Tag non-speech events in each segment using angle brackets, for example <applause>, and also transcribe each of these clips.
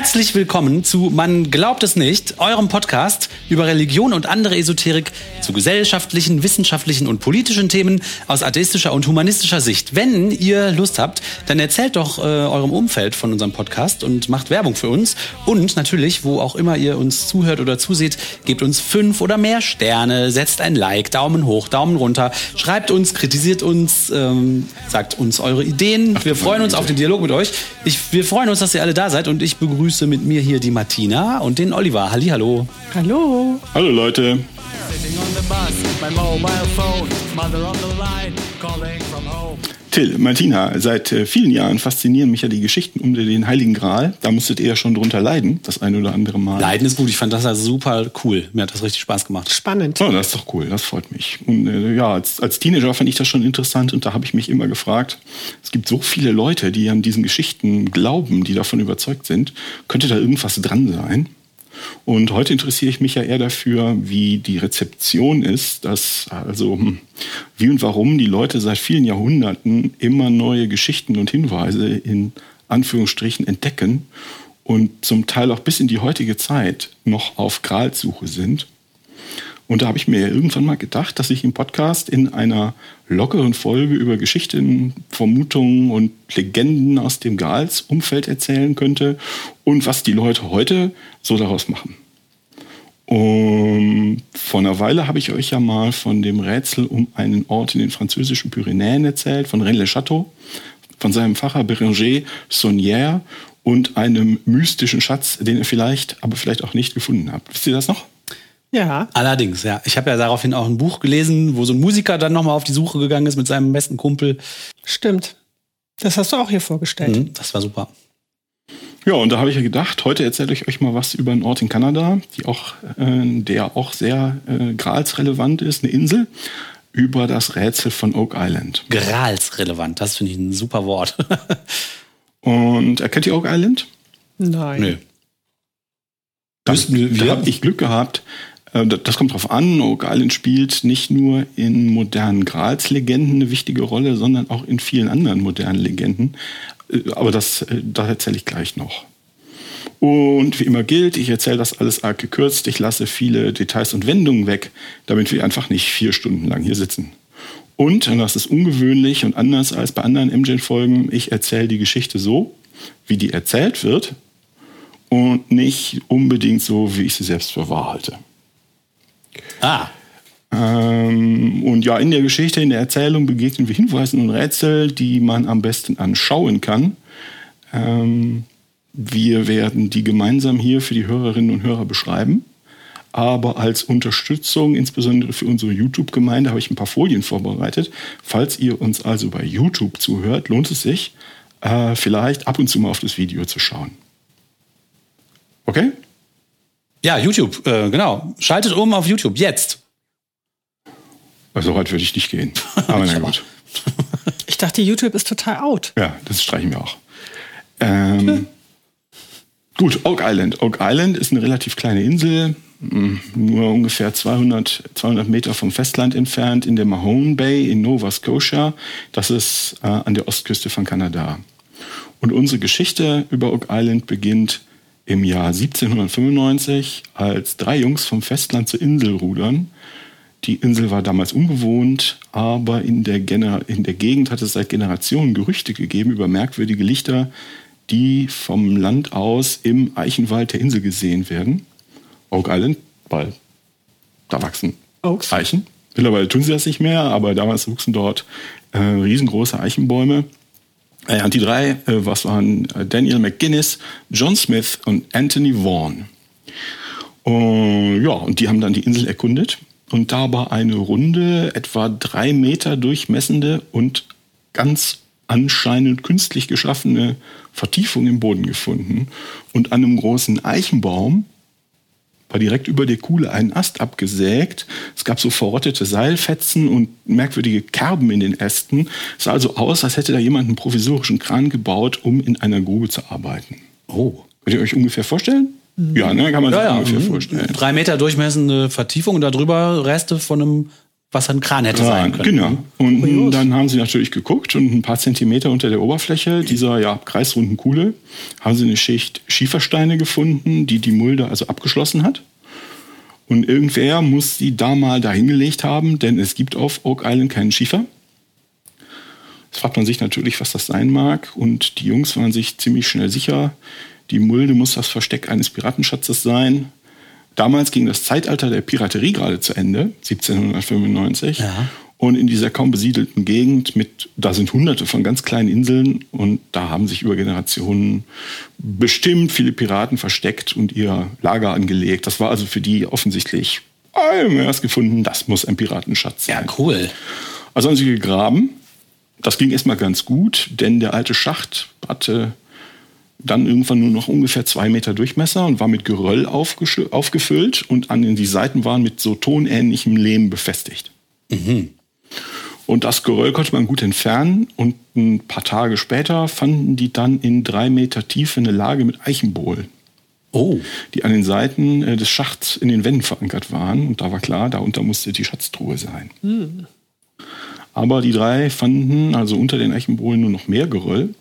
Herzlich willkommen zu Man glaubt es nicht, eurem Podcast über Religion und andere Esoterik zu gesellschaftlichen, wissenschaftlichen und politischen Themen aus atheistischer und humanistischer Sicht. Wenn ihr Lust habt, dann erzählt doch äh, eurem Umfeld von unserem Podcast und macht Werbung für uns. Und natürlich, wo auch immer ihr uns zuhört oder zuseht, gebt uns fünf oder mehr Sterne, setzt ein Like, Daumen hoch, Daumen runter, schreibt uns, kritisiert uns, ähm, sagt uns eure Ideen. Wir freuen uns auf den Dialog mit euch. Ich, wir freuen uns, dass ihr alle da seid und ich begrüße mit mir hier die Martina und den Oliver. Halli, hallo. Hallo. Hallo Leute. Till, Martina, seit äh, vielen Jahren faszinieren mich ja die Geschichten um den Heiligen Gral. Da musstet ihr ja schon drunter leiden, das eine oder andere Mal. Leiden ist gut, ich fand das ja super cool. Mir hat das richtig Spaß gemacht. Spannend. Oh, das ist doch cool, das freut mich. Und äh, ja, als, als Teenager fand ich das schon interessant und da habe ich mich immer gefragt, es gibt so viele Leute, die an diesen Geschichten glauben, die davon überzeugt sind. Könnte da irgendwas dran sein? Und heute interessiere ich mich ja eher dafür, wie die Rezeption ist, dass also hm, wie und warum die Leute seit vielen Jahrhunderten immer neue Geschichten und Hinweise in Anführungsstrichen entdecken und zum Teil auch bis in die heutige Zeit noch auf Gralsuche sind. Und da habe ich mir irgendwann mal gedacht, dass ich im Podcast in einer lockeren Folge über Geschichten, Vermutungen und Legenden aus dem Grals-Umfeld erzählen könnte und was die Leute heute so daraus machen. Und vor einer Weile habe ich euch ja mal von dem Rätsel um einen Ort in den französischen Pyrenäen erzählt, von Rennes-le-Château, von seinem Pfarrer Bérenger Saunière und einem mystischen Schatz, den ihr vielleicht, aber vielleicht auch nicht gefunden habt. Wisst ihr das noch? Ja. Allerdings, ja. Ich habe ja daraufhin auch ein Buch gelesen, wo so ein Musiker dann nochmal auf die Suche gegangen ist mit seinem besten Kumpel. Stimmt. Das hast du auch hier vorgestellt. Mhm, das war super. Ja, und da habe ich ja gedacht, heute erzähle ich euch mal was über einen Ort in Kanada, die auch, äh, der auch sehr äh, gralsrelevant ist, eine Insel, über das Rätsel von Oak Island. Gralsrelevant, das finde ich ein super Wort. <laughs> und erkennt ihr Oak Island? Nein. Nö. Da, Müssten wir- da habe ich Glück gehabt. Äh, das- kommt drauf an. Island spielt nicht nur in modernen Grals-Legenden eine wichtige Rolle, sondern auch in vielen anderen modernen Legenden. Äh, Aber das, äh, das erzähle ich gleich noch. Und wie immer gilt, ich erzähle das alles arg gekürzt. Ich lasse viele Details und Wendungen weg, damit wir einfach nicht vier Stunden lang hier sitzen. Und, und das ist ungewöhnlich und anders als bei anderen MJ-Folgen, ich erzähle die Geschichte so, wie die erzählt wird und nicht unbedingt so, wie ich sie selbst für wahr halte. Ah, Ähm, und ja, in der Geschichte, in der Erzählung begegnen wir Hinweisen und Rätsel, die man am besten anschauen kann. Ähm, wir werden die gemeinsam hier für die Hörerinnen und Hörer beschreiben. Aber als Unterstützung, insbesondere für unsere YouTube-Gemeinde, habe ich ein paar Folien vorbereitet. Falls ihr uns also bei YouTube zuhört, lohnt es sich, äh, vielleicht ab und zu mal auf das Video zu schauen. Okay? Ja, YouTube, äh, genau. Schaltet um auf YouTube, jetzt. Also heute würde ich nicht gehen. <laughs> Aber na gut. Ich dachte, YouTube ist total out. Ja, das streichen wir auch. Ähm, gut, Oak Island. Oak Island ist eine relativ kleine Insel, mh, nur ungefähr 200, 200 Meter vom Festland entfernt in der Mahone Bay in Nova Scotia. Das ist äh, an der Ostküste von Kanada. Und unsere Geschichte über Oak Island beginnt im Jahr 1795, als drei Jungs vom Festland zur Insel rudern. Die Insel war damals unbewohnt, aber in der, Gener in der Gegend hat es seit Generationen Gerüchte gegeben über merkwürdige Lichter, die vom Land aus im Eichenwald der Insel gesehen werden. Oak Island, weil da wachsen Oaks. Eichen. Mittlerweile tun sie das nicht mehr, aber damals wuchsen dort äh, riesengroße Eichenbäume. Äh, und die drei, äh, was waren äh, Daniel McGuinness, John Smith und Anthony Vaughan. Und, ja, und die haben dann die Insel erkundet und dabei eine runde, etwa drei Meter durchmessende und ganz anscheinend künstlich geschaffene Vertiefung im Boden gefunden. Und an einem großen Eichenbaum war direkt über der Kuhle ein Ast abgesägt. Es gab so verrottete Seilfetzen und merkwürdige Kerben in den Ästen. Es sah also aus, als hätte da jemand einen provisorischen Kran gebaut, um in einer Grube zu arbeiten. Oh. Könnt ihr euch ungefähr vorstellen? Ja, ne, kann man sich Ja, ungefähr mhm. vorstellen. Drei Meter durchmessende Vertiefung und darüber Reste von einem was ein Kran hätte sein können. Genau. Und Kurios. dann haben sie natürlich geguckt und ein paar Zentimeter unter der Oberfläche dieser ja, kreisrunden Kuhle haben sie eine Schicht Schiefersteine gefunden, die die Mulde also abgeschlossen hat. Und irgendwer muss die da mal dahingelegt haben, denn es gibt auf Oak Island keinen Schiefer. Jetzt fragt man sich natürlich, was das sein mag. Und die Jungs waren sich ziemlich schnell sicher, die Mulde muss das Versteck eines Piratenschatzes sein. Damals ging das Zeitalter der Piraterie gerade zu Ende, 1795. Ja. Und in dieser kaum besiedelten Gegend mit, da sind hunderte von ganz kleinen Inseln und da haben sich über Generationen bestimmt viele Piraten versteckt und ihr Lager angelegt. Das war also für die offensichtlich, ah, wir haben erst gefunden, das muss ein Piratenschatz sein. Ja, cool. Also haben sie gegraben. Das ging erstmal ganz gut, denn der alte Schacht hatte dann irgendwann nur noch ungefähr zwei Meter Durchmesser und war mit Geröll aufgefüllt und an den die Seiten waren mit so tonähnlichem Lehm befestigt. Mhm. Und das Geröll konnte man gut entfernen und ein paar Tage später fanden die dann in drei Meter Tiefe eine Lage mit Eichenbohlen. Oh. Die an den Seiten äh, des Schachts in den Wänden verankert waren. Und da war klar, darunter musste die Schatztruhe sein. Mhm. Aber die drei fanden also unter den Eichenbohlen nur noch mehr Geröll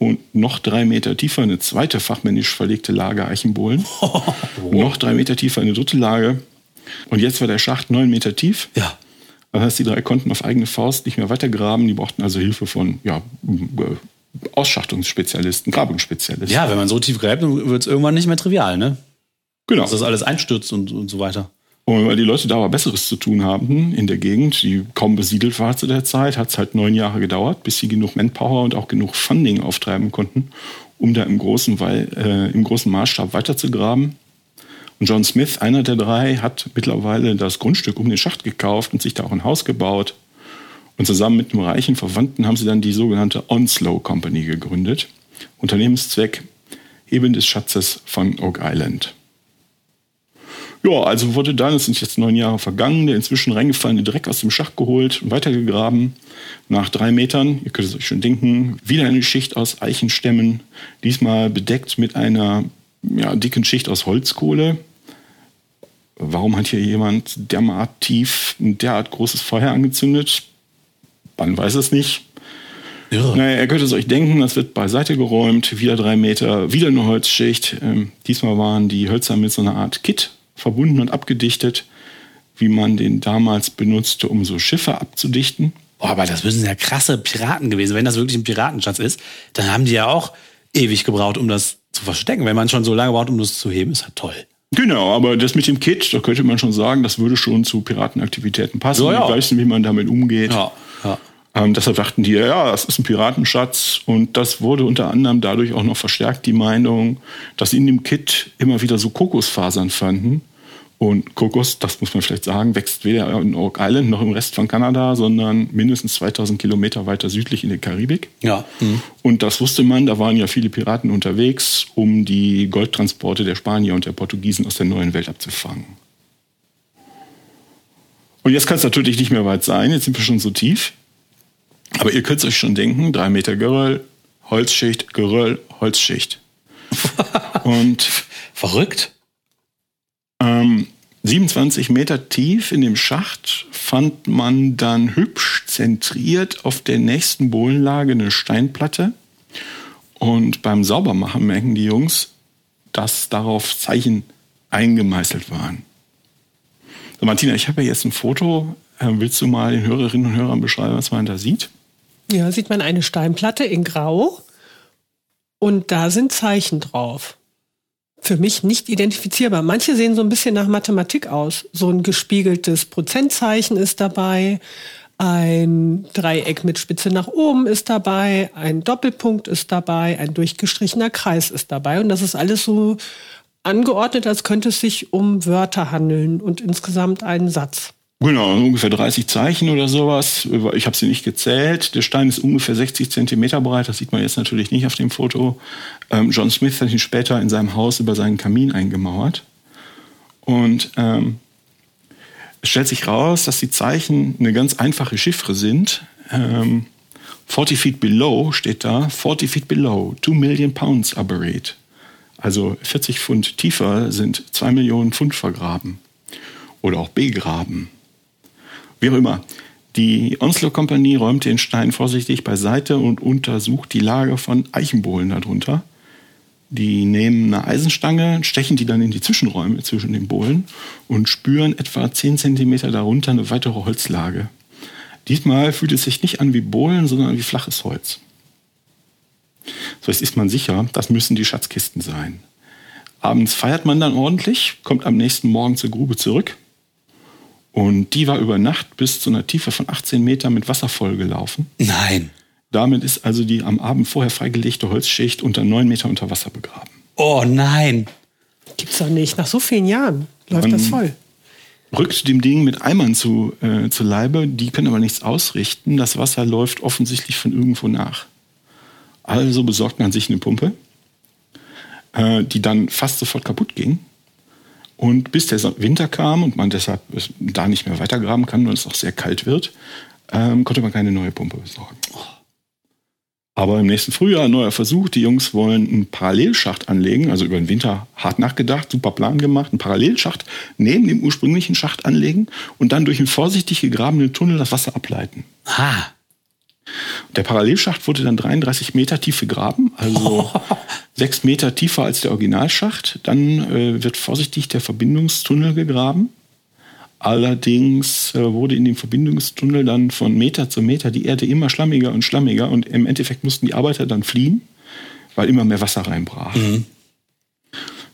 und noch drei Meter tiefer eine zweite fachmännisch verlegte Lage Eichenbohlen. <laughs> Oh. Noch drei Meter tiefer eine dritte Lage. Und jetzt war der Schacht neun Meter tief. Ja. Das heißt, die drei konnten auf eigene Faust nicht mehr weitergraben. Die brauchten also Hilfe von ja, Ausschachtungsspezialisten, Grabungsspezialisten. Ja, wenn man so tief gräbt, dann wird es irgendwann nicht mehr trivial, ne? Genau. Dass das alles einstürzt und, und so weiter. Und weil die Leute da aber Besseres zu tun haben in der Gegend, die kaum besiedelt war zu der Zeit, hat es halt neun Jahre gedauert, bis sie genug Manpower und auch genug Funding auftreiben konnten, um da im großen, weil, äh, im großen Maßstab weiterzugraben. Und John Smith, einer der drei, hat mittlerweile das Grundstück um den Schacht gekauft und sich da auch ein Haus gebaut. Und zusammen mit einem reichen Verwandten haben sie dann die sogenannte Onslow Company gegründet. Unternehmenszweck Heben des Schatzes von Oak Island. Ja, also wurde dann, es sind jetzt neun Jahre vergangen, der inzwischen reingefallene Dreck aus dem Schacht geholt und weitergegraben. Nach drei Metern, ihr könnt es euch schon denken, wieder eine Schicht aus Eichenstämmen, diesmal bedeckt mit einer ja, dicken Schicht aus Holzkohle. Warum hat hier jemand derart tief ein derart großes Feuer angezündet? Man weiß es nicht. Ja. Naja, ihr könnt es euch denken, das wird beiseite geräumt, wieder drei Meter, wieder eine Holzschicht. Ähm, diesmal waren die Hölzer mit so einer Art Kit verbunden und abgedichtet, wie man den damals benutzte, um so Schiffe abzudichten. Oh, aber das müssen ja krasse Piraten gewesen. Wenn das wirklich ein Piratenschatz ist, dann haben die ja auch ewig gebraucht, um das zu verstecken. Wenn man schon so lange braucht, um das zu heben, ist halt toll. Genau, aber das mit dem Kit, da könnte man schon sagen, das würde schon zu Piratenaktivitäten passen. Ja, ja. Die wissen, wie man damit umgeht. Ja, ja. Ähm, deshalb dachten die, ja, das ist ein Piratenschatz. Und das wurde unter anderem dadurch auch noch verstärkt, die Meinung, dass sie in dem Kit immer wieder so Kokosfasern fanden. Und Kokos, das muss man vielleicht sagen, wächst weder in Oak Island noch im Rest von Kanada, sondern mindestens 2000 Kilometer weiter südlich in der Karibik. Ja. Mhm. Und das wusste man, da waren ja viele Piraten unterwegs, um die Goldtransporte der Spanier und der Portugiesen aus der neuen Welt abzufangen. Und jetzt kann es natürlich nicht mehr weit sein, jetzt sind wir schon so tief. Aber ihr könnt es euch schon denken, drei Meter Geröll, Holzschicht, Geröll, Holzschicht. <laughs> und verrückt. Ähm, 27 Meter tief in dem Schacht fand man dann hübsch zentriert auf der nächsten Bohlenlage eine Steinplatte. Und beim Saubermachen merken die Jungs, dass darauf Zeichen eingemeißelt waren. So, Martina, ich habe ja jetzt ein Foto. Ähm, willst du mal den Hörerinnen und Hörern beschreiben, was man da sieht? Ja, sieht man eine Steinplatte in Grau und da sind Zeichen drauf für mich nicht identifizierbar. Manche sehen so ein bisschen nach Mathematik aus. So ein gespiegeltes Prozentzeichen ist dabei, ein Dreieck mit Spitze nach oben ist dabei, ein Doppelpunkt ist dabei, ein durchgestrichener Kreis ist dabei. Und das ist alles so angeordnet, als könnte es sich um Wörter handeln und insgesamt einen Satz. Genau, ungefähr 30 Zeichen oder sowas. Ich habe sie nicht gezählt. Der Stein ist ungefähr 60 Zentimeter breit. Das sieht man jetzt natürlich nicht auf dem Foto. Ähm, John Smith hat ihn später in seinem Haus über seinen Kamin eingemauert. Und ähm, es stellt sich raus, dass die Zeichen eine ganz einfache Chiffre sind. Ähm, 40 feet below steht da. 40 feet below. 2 million pounds are buried. Also 40 Pfund tiefer sind 2 Millionen Pfund vergraben. Oder auch begraben. Wie auch immer. Die Onslow Company räumt den Stein vorsichtig beiseite und untersucht die Lage von Eichenbohlen darunter. Die nehmen eine Eisenstange, stechen die dann in die Zwischenräume zwischen den Bohlen und spüren etwa 10 cm darunter eine weitere Holzlage. Diesmal fühlt es sich nicht an wie Bohlen, sondern wie flaches Holz. So jetzt ist man sicher, das müssen die Schatzkisten sein. Abends feiert man dann ordentlich, kommt am nächsten Morgen zur Grube zurück. Und die war über Nacht bis zu einer Tiefe von 18 Metern mit Wasser vollgelaufen. Nein. Damit ist also die am Abend vorher freigelegte Holzschicht unter neun Meter unter Wasser begraben. Oh nein. Gibt's doch nicht. Nach so vielen Jahren läuft Man- das voll. Rückt dem Ding mit Eimern zu, äh, zu Leibe, die können aber nichts ausrichten. Das Wasser läuft offensichtlich von irgendwo nach. Also besorgt man sich eine Pumpe, äh, die dann fast sofort kaputt ging. Und bis der Winter kam und man deshalb es da nicht mehr weitergraben kann, weil es auch sehr kalt wird, ähm, konnte man keine neue Pumpe besorgen. Aber im nächsten Frühjahr ein neuer Versuch. Die Jungs wollen einen Parallelschacht anlegen, also über den Winter hart nachgedacht, super Plan gemacht, einen Parallelschacht neben dem ursprünglichen Schacht anlegen und dann durch einen vorsichtig gegrabenen Tunnel das Wasser ableiten. Ah. Der Parallelschacht wurde dann 33 Meter tief gegraben, also <laughs> sechs Meter tiefer als der Originalschacht. Dann äh, wird vorsichtig der Verbindungstunnel gegraben. Allerdings äh, wurde in dem Verbindungstunnel dann von Meter zu Meter die Erde immer schlammiger und schlammiger und im Endeffekt mussten die Arbeiter dann fliehen, weil immer mehr Wasser reinbrach.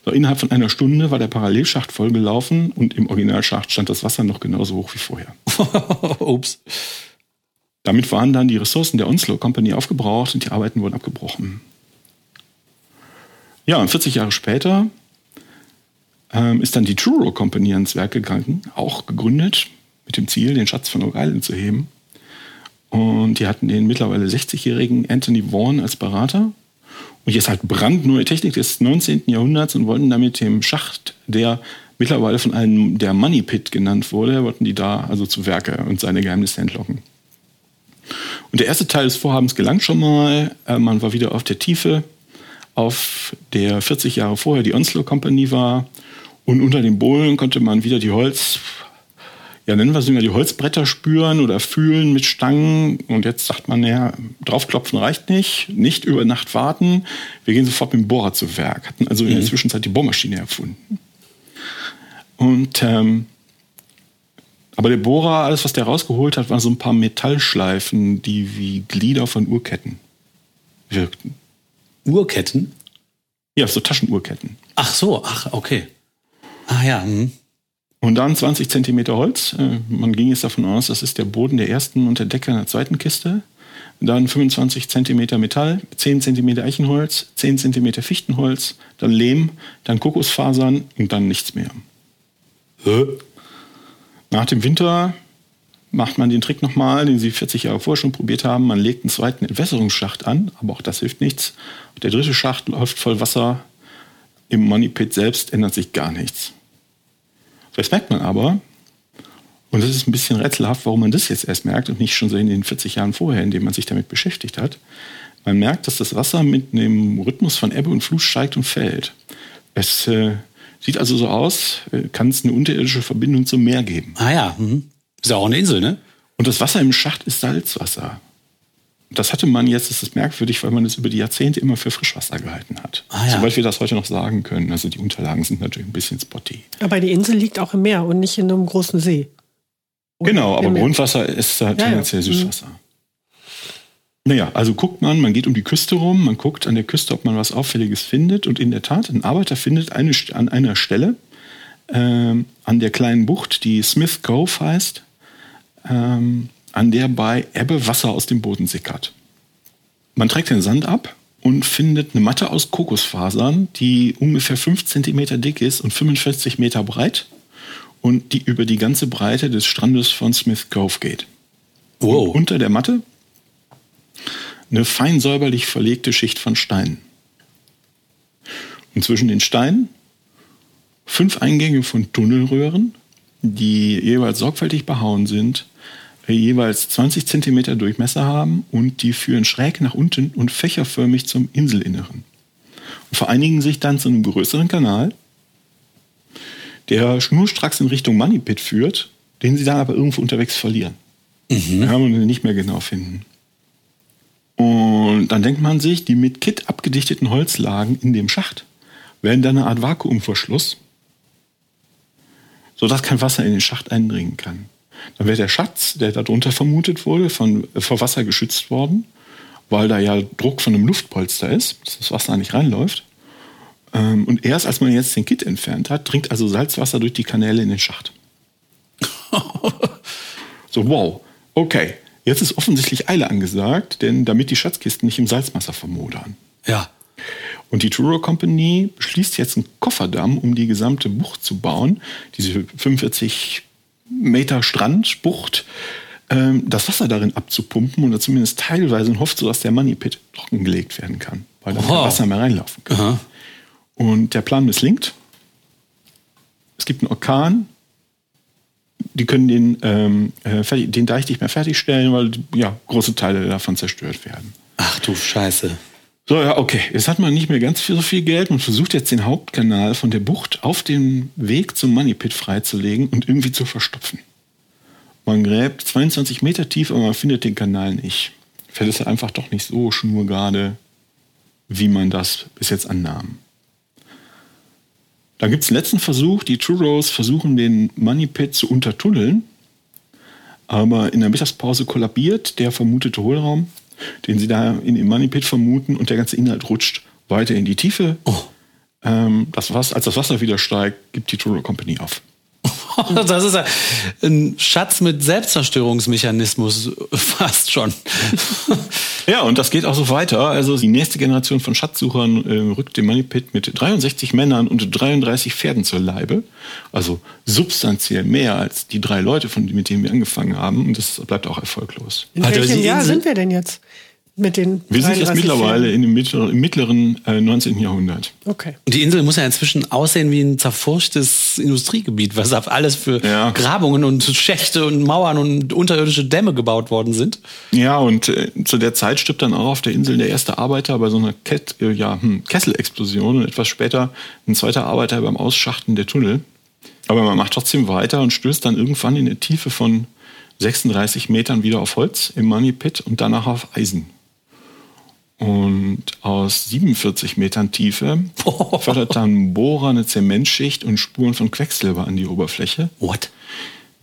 So, innerhalb von einer Stunde war der Parallelschacht vollgelaufen und im Originalschacht stand das Wasser noch genauso hoch wie vorher. <laughs> Ups. Damit waren dann die Ressourcen der Onslow Company aufgebraucht und die Arbeiten wurden abgebrochen. Ja, und 40 Jahre später ähm, ist dann die Truro Company ans Werk gegangen, auch gegründet mit dem Ziel, den Schatz von Oak Island zu heben. Und die hatten den mittlerweile 60-jährigen Anthony Vaughan als Berater. Und jetzt halt brandneue Technik des 19. Jahrhunderts und wollten damit dem Schacht, der mittlerweile von einem der Money Pit genannt wurde, wollten die da also zu Werke und seine Geheimnisse entlocken. Und der erste Teil des Vorhabens gelang schon mal. Äh, man war wieder auf der Tiefe, auf der 40 Jahre vorher die Onslow Company war. Und unter den Bohlen konnte man wieder die Holz, ja nennen wir es mal die Holzbretter spüren oder fühlen mit Stangen. Und jetzt sagt man, ja, draufklopfen reicht nicht, nicht über Nacht warten. Wir gehen sofort mit dem Bohrer zu Werk. Hatten also in der Zwischenzeit die Bohrmaschine erfunden. Und ähm, aber der Bohrer, alles, was der rausgeholt hat, waren so ein paar Metallschleifen, die wie Glieder von Uhrketten wirkten. Uhrketten? Ja, so Taschenuhrketten. Ach so, ach, okay. Ah ja, hm. Und dann 20 Zentimeter Holz. Äh, Man ging jetzt davon aus, das ist der Boden der ersten und der Decke der zweiten Kiste. Dann 25 Zentimeter Metall, 10 Zentimeter Eichenholz, 10 Zentimeter Fichtenholz, dann Lehm, dann Kokosfasern und dann nichts mehr. Hä? Nach dem Winter macht man den Trick nochmal, den sie 40 Jahre vorher schon probiert haben. Man legt einen zweiten Entwässerungsschacht an, aber auch das hilft nichts. Der dritte Schacht läuft voll Wasser. Im Money Pit selbst ändert sich gar nichts. Das merkt man aber, und das ist ein bisschen rätselhaft, warum man das jetzt erst merkt und nicht schon so in den 40 Jahren vorher, in denen man sich damit beschäftigt hat. Man merkt, dass das Wasser mit einem Rhythmus von Ebbe und Flut steigt und fällt. Es äh, sieht also so aus, äh, kann es eine unterirdische Verbindung zum Meer geben. Ah ja, hm. Ist ja auch eine Insel, ne? Und das Wasser im Schacht ist Salzwasser. Das hatte man jetzt, das ist merkwürdig, weil man es über die Jahrzehnte immer für Frischwasser gehalten hat. Ah, ja. Soweit wir das heute noch sagen können. Also die Unterlagen sind natürlich ein bisschen spotty. Aber die Insel liegt auch im Meer und nicht in einem großen See. Oder Genau, aber. Grundwasser ist da ja. tendenziell Süßwasser. Naja, also guckt man, man geht um die Küste rum, man guckt an der Küste, ob man was Auffälliges findet. Und in der Tat, ein Arbeiter findet eine, an einer Stelle, ähm, an der kleinen Bucht, die Smith Cove heißt, ähm, an der bei Ebbe Wasser aus dem Boden sickert. Man trägt den Sand ab und findet eine Matte aus Kokosfasern, die ungefähr 5 cm dick ist und 45 Meter breit und die über die ganze Breite des Strandes von Smith Cove geht. Wow. Unter der Matte eine fein säuberlich verlegte Schicht von Steinen. Und zwischen den Steinen fünf Eingänge von Tunnelröhren, die jeweils sorgfältig behauen sind, jeweils 20 Zentimeter Durchmesser haben und die führen schräg nach unten und fächerförmig zum Inselinneren. Und vereinigen sich dann zu einem größeren Kanal, der schnurstracks in Richtung Money Pit führt den sie dann aber irgendwo unterwegs verlieren. Mhm. Ja, und nicht mehr genau finden. Und dann denkt man sich, die mit Kit abgedichteten Holzlagen in dem Schacht werden dann eine Art Vakuumverschluss, sodass kein Wasser in den Schacht eindringen kann. Dann wäre der Schatz, der darunter vermutet wurde, von, äh, vor Wasser geschützt worden, weil da ja Druck von einem Luftpolster ist, dass das Wasser nicht reinläuft. Ähm, und erst als man jetzt den Kit entfernt hat, dringt also Salzwasser durch die Kanäle in den Schacht. <laughs> so, wow, okay. Jetzt ist offensichtlich Eile angesagt, denn damit die Schatzkisten nicht im Salzwasser vermodern. Ja. Und die Truro Company beschließt jetzt einen Kofferdamm, um die gesamte Bucht zu bauen. Diese 45 Meter Strandbucht, ähm, das Wasser darin abzupumpen oder zumindest teilweise und hofft so, dass der Money Pit trockengelegt werden kann, weil da kein Wasser mehr reinlaufen kann. Aha. Und der Plan misslingt. Es gibt einen Orkan. Die können den, ähm, äh, den Deich nicht mehr fertigstellen, weil ja, große Teile davon zerstört werden. Ach du Scheiße. So, ja, okay. Jetzt hat man nicht mehr ganz so viel Geld. Man versucht jetzt den Hauptkanal von der Bucht auf dem Weg zum Money Pit freizulegen und irgendwie zu verstopfen. Man gräbt 22 Meter tief, aber man findet den Kanal nicht. Fällt es einfach doch nicht so schnurgerade, wie man das bis jetzt annahm. Dann gibt es den letzten Versuch. Die True Rose versuchen, den Money Pit zu untertunneln. Aber in der Mittagspause kollabiert der vermutete Hohlraum den sie da in den Money Pit vermuten und der ganze Inhalt rutscht weiter in die Tiefe. Oh. Ähm, das Wasser, als das Wasser wieder steigt, gibt die Turo Company auf. <laughs> Das ist ein Schatz mit Selbstzerstörungsmechanismus fast schon. <laughs> Ja, und das geht auch so weiter. Also die nächste Generation von Schatzsuchern äh, rückt dem Money Pit mit 63 Männern und 33 Pferden zur Leibe. Also substanziell mehr als die drei Leute, von, mit denen wir angefangen haben. Und das bleibt auch erfolglos. In welchem Jahr sind wir denn jetzt? Mit den Wir sind jetzt mittlerweile in dem mittleren, im mittleren äh, 19. Jahrhundert. Okay. Und die Insel muss ja inzwischen aussehen wie ein zerfurchtes Industriegebiet, was auf alles für ja. Grabungen und Schächte und Mauern und unterirdische Dämme gebaut worden sind. Ja, und äh, zu der Zeit stirbt dann auch auf der Insel der erste Arbeiter bei so einer Ket äh, ja, hm, Kesselexplosion und etwas später ein zweiter Arbeiter beim Ausschachten der Tunnel. Aber man macht trotzdem weiter und stößt dann irgendwann in der Tiefe von 36 Metern wieder auf Holz im Money Pit und danach auf Eisen. Und aus 47 Metern Tiefe <laughs> fördert dann Bohrer eine Zementschicht und Spuren von Quecksilber an die Oberfläche. What?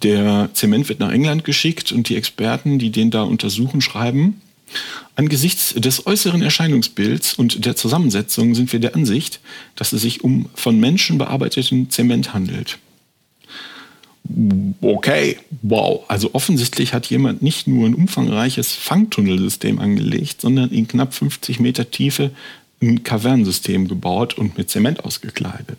Der Zement wird nach England geschickt und die Experten, die den da untersuchen, schreiben, angesichts des äußeren Erscheinungsbilds und der Zusammensetzung sind wir der Ansicht, dass es sich um von Menschen bearbeiteten Zement handelt okay, wow. Also offensichtlich hat jemand nicht nur ein umfangreiches Fangtunnelsystem angelegt, sondern in knapp 50 Meter Tiefe ein Kavernensystem gebaut und mit Zement ausgekleidet.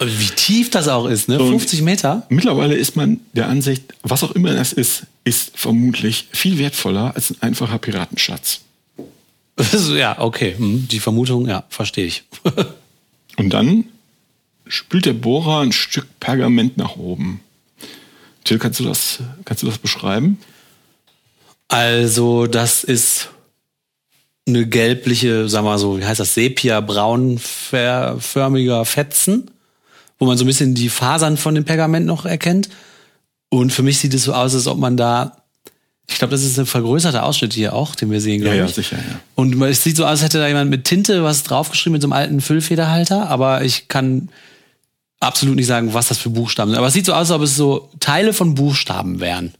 Wie tief das auch ist, ne? 50 Meter? Mittlerweile ist man der Ansicht, was auch immer das ist, ist vermutlich viel wertvoller als ein einfacher Piratenschatz. Ja, okay. Hm, die Vermutung, ja, verstehe ich. <laughs> und dann spült der Bohrer ein Stück Pergament nach oben. Till, kannst du das, kannst du das beschreiben? Also, das ist eine gelbliche, sag mal so, wie heißt das, sepia-braunförmiger Fetzen, wo man so ein bisschen die Fasern von dem Pergament noch erkennt. Und für mich sieht es so aus, als ob man da, ich glaube, das ist ein vergrößerter Ausschnitt hier auch, den wir sehen, glaube ja, ich. Ja, sicher, ja. Und es sieht so aus, als hätte da jemand mit Tinte was draufgeschrieben mit so einem alten Füllfederhalter, aber ich kann absolut nicht sagen, was das für Buchstaben sind. Aber es sieht so aus, als ob es so Teile von Buchstaben wären.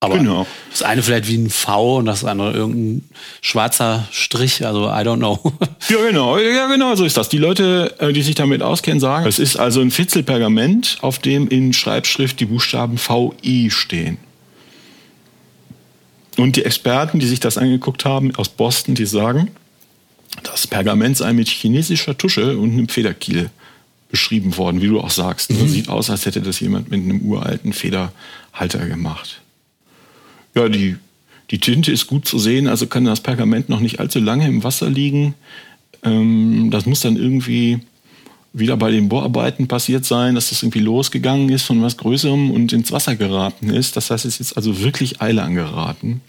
Aber genau. das eine vielleicht wie ein V und das andere irgendein schwarzer Strich, also I don't know. <laughs> Ja, genau, ja, genau, so ist das. Die Leute, äh, die sich damit auskennen, sagen, es ist also ein Fitzelpergament, auf dem in Schreibschrift die Buchstaben VI stehen. Und die Experten, die sich das angeguckt haben aus Boston, die sagen, das Pergament sei mit chinesischer Tusche und einem Federkiel beschrieben worden, wie du auch sagst. Mhm. Sieht aus, als hätte das jemand mit einem uralten Federhalter gemacht. Ja, die, die Tinte ist gut zu sehen, also kann das Pergament noch nicht allzu lange im Wasser liegen. Ähm, das muss dann irgendwie wieder bei den Bohrarbeiten passiert sein, dass das irgendwie losgegangen ist von was Größerem und ins Wasser geraten ist. Das heißt, es ist jetzt also wirklich Eile angeraten.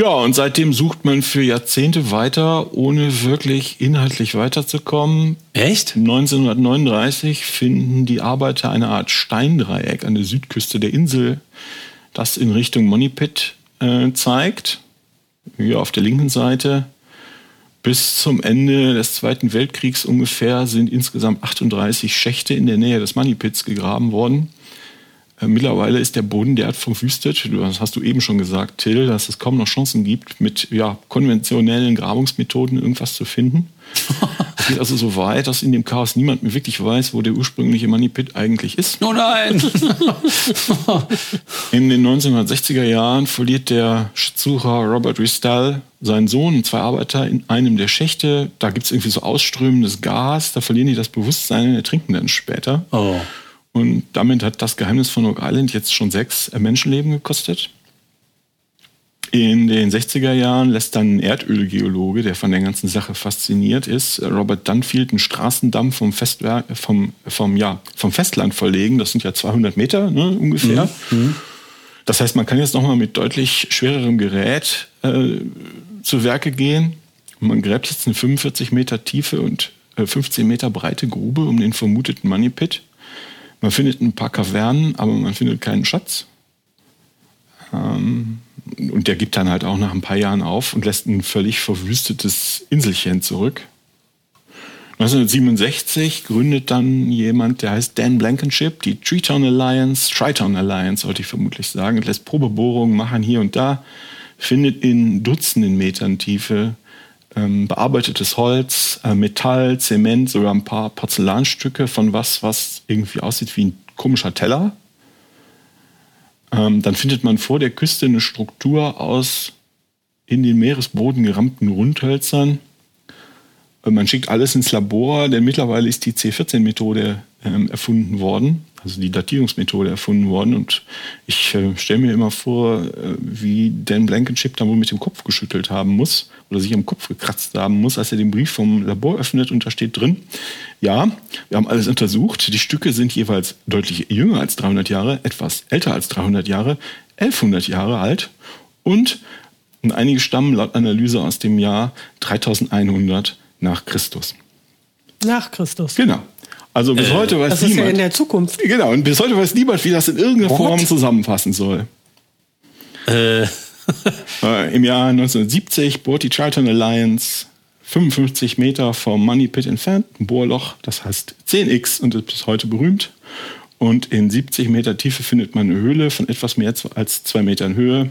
Ja, und seitdem sucht man für Jahrzehnte weiter, ohne wirklich inhaltlich weiterzukommen. Echt? 1939 finden die Arbeiter eine Art Steindreieck an der Südküste der Insel, das in Richtung Monipit äh, zeigt. Hier auf der linken Seite. Bis zum Ende des Zweiten Weltkriegs ungefähr sind insgesamt 38 Schächte in der Nähe des Moneypits gegraben worden. Äh, mittlerweile ist der Boden derart verwüstet, das hast du eben schon gesagt, Till, dass es kaum noch Chancen gibt, mit ja, konventionellen Grabungsmethoden irgendwas zu finden. Es geht also so weit, dass in dem Chaos niemand mehr wirklich weiß, wo der ursprüngliche Money Pit eigentlich ist. Oh nein! <laughs> in den 1960er Jahren verliert der Schatzsucher Robert Ristall seinen Sohn und zwei Arbeiter in einem der Schächte. Da gibt es irgendwie so ausströmendes Gas, da verlieren die das Bewusstsein und ertrinken dann später. Oh. Und damit hat das Geheimnis von Oak Island jetzt schon sechs Menschenleben gekostet. In den 60er Jahren lässt dann ein Erdölgeologe, der von der ganzen Sache fasziniert ist, Robert Dunfield, einen Straßendamm vom, Festwerk, vom, vom, ja, vom Festland verlegen. Das sind ja 200 Meter ne, ungefähr. Mhm. Das heißt, man kann jetzt nochmal mit deutlich schwererem Gerät äh, zu Werke gehen. Man gräbt jetzt eine 45 Meter tiefe und äh, 15 Meter breite Grube um den vermuteten Money Pit. Man findet ein paar Kavernen, aber man findet keinen Schatz. Ähm, und der gibt dann halt auch nach ein paar Jahren auf und lässt ein völlig verwüstetes Inselchen zurück. 1967 gründet dann jemand, der heißt Dan Blankenship, die Triton Alliance, Triton Alliance sollte ich vermutlich sagen, und lässt Probebohrungen machen hier und da, findet in Dutzenden Metern Tiefe ähm, bearbeitetes Holz, äh, Metall, Zement, sogar ein paar Porzellanstücke von was, was irgendwie aussieht wie ein komischer Teller. Ähm, dann findet man vor der Küste eine Struktur aus in den Meeresboden gerammten Rundhölzern. Äh, man schickt alles ins Labor, denn mittlerweile ist die C14-Methode ähm, erfunden worden also die Datierungsmethode erfunden worden. Und ich äh, stelle mir immer vor, äh, wie Dan Blankenship da wohl mit dem Kopf geschüttelt haben muss oder sich am Kopf gekratzt haben muss, als er den Brief vom Labor öffnet und da steht drin, ja, wir haben alles untersucht. Die Stücke sind jeweils deutlich jünger als 300 Jahre, etwas älter als 300 Jahre, 1100 Jahre alt und einige stammen laut Analyse aus dem Jahr 3100 nach Christus. Nach Christus. Genau. Also bis äh, heute weiß das niemand. Das ist ja in der Zukunft. Genau, und bis heute weiß niemand, wie das in irgendeiner What? Form zusammenfassen soll. Äh. <laughs> äh Im Jahr 1970 bohrt die Charlton Alliance 55 Meter vom Money Pit entfernt, ein Bohrloch, das heißt 10x und ist bis heute berühmt. Und in 70 Meter Tiefe findet man eine Höhle von etwas mehr als zwei Metern Höhe.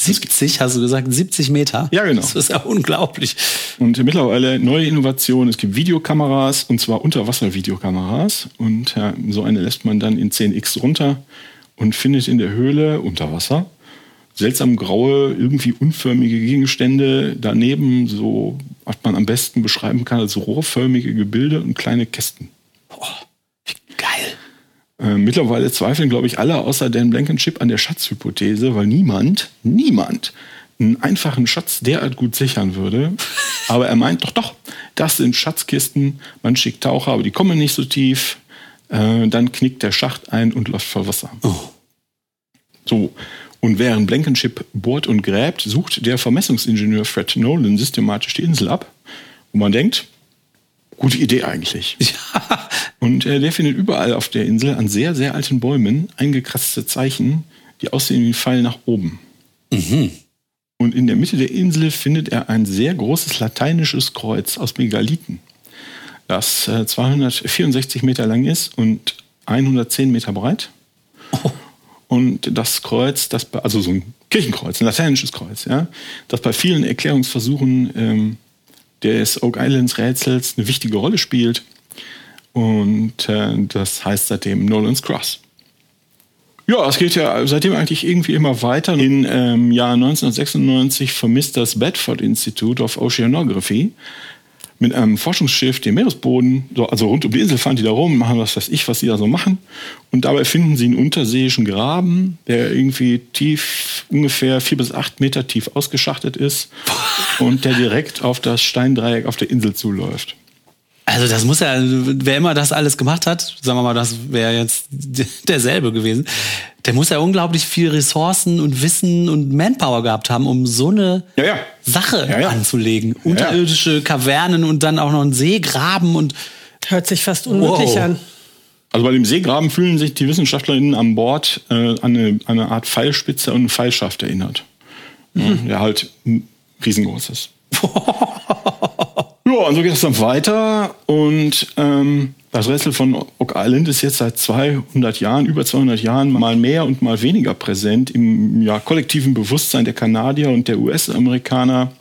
70, hast du gesagt, 70 Meter? Ja, genau. Das ist ja unglaublich. Und mittlerweile neue Innovationen. Es gibt Videokameras, und zwar Unterwasser-Videokameras. Und ja, so eine lässt man dann in 10x runter und findet in der Höhle unter Wasser seltsam graue, irgendwie unförmige Gegenstände. Daneben so, was man am besten beschreiben kann, als rohrförmige Gebilde und kleine Kästen. Boah. Äh, mittlerweile zweifeln, glaube ich, alle außer Dan Blankenship an der Schatzhypothese, weil niemand, niemand einen einfachen Schatz derart gut sichern würde. <laughs> Aber er meint, doch, doch, das sind Schatzkisten, man schickt Taucher, aber die kommen nicht so tief. Äh, dann knickt der Schacht ein und läuft vor Wasser. Oh. So. Und während Blankenship bohrt und gräbt, sucht der Vermessungsingenieur Fred Nolan systematisch die Insel ab. Wo man denkt, gute Idee eigentlich. <laughs> Ja. Und äh, der findet überall auf der Insel an sehr, sehr alten Bäumen eingekratzte Zeichen, die aussehen wie ein Pfeil nach oben. Mhm. Und in der Mitte der Insel findet er ein sehr großes lateinisches Kreuz aus Megalithen, das äh, 264 Meter lang ist und 110 Meter breit. Oh. Und das Kreuz, das also so ein Kirchenkreuz, ein lateinisches Kreuz, ja, das bei vielen Erklärungsversuchen ähm, des Oak Islands Rätsels eine wichtige Rolle spielt. Und äh, das heißt seitdem Nolan's Cross. Ja, es geht ja seitdem eigentlich irgendwie immer weiter. Im ähm, Jahr 1996 vermisst das Bedford Institute of Oceanography mit einem Forschungsschiff den Meeresboden, so, also rund um die Insel fahren die da rum, machen was weiß ich, was sie da so machen. Und dabei finden sie einen unterseeischen Graben, der irgendwie tief, ungefähr vier bis acht Meter tief ausgeschachtet ist <laughs> und der direkt auf das Steindreieck auf der Insel zuläuft. Also das muss ja, wer immer das alles gemacht hat, sagen wir mal, das wäre jetzt <laughs> derselbe gewesen, der muss ja unglaublich viel Ressourcen und Wissen und Manpower gehabt haben, um so eine Ja, ja. Sache Ja, ja. anzulegen. Unterirdische Kavernen und dann auch noch einen Seegraben und Hört sich fast unmöglich Wow. an. Also bei dem Seegraben fühlen sich die WissenschaftlerInnen an Bord äh, an eine, an eine Art Pfeilspitze und einen Pfeilschaft erinnert. Ja, der halt riesengroß ist. <laughs> ja, und so geht es dann weiter. Und ähm, das Rätsel von Oak Island ist jetzt seit 200 Jahren, über 200 Jahren, mal mehr und mal weniger präsent im ja, kollektiven Bewusstsein der Kanadier und der US-Amerikaner.